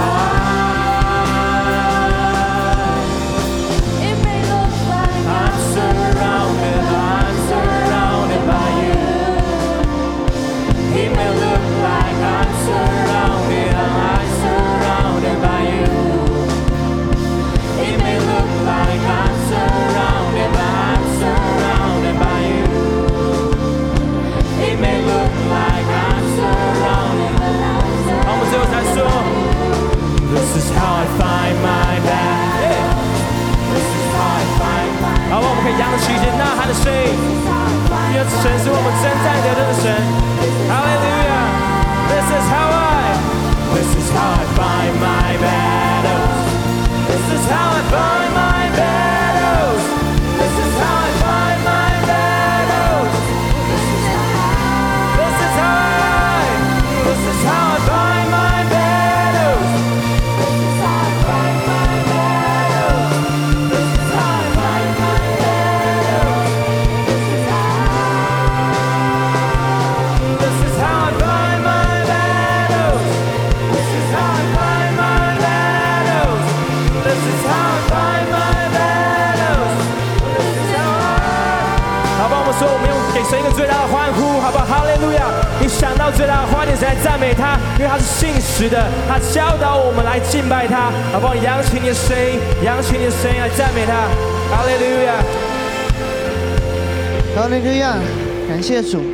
heart. 可以扬起一些呐喊的声音。因为神是我们征战得胜的神。Hallelujah. This is how I. This is how I find my battles. This is how I find 在赞美他，因为他是信实的，他教导我们来敬拜他，好不好？扬起你的声音，扬起你的声音来赞美他，哈利路亚，哈利路亚，感谢主。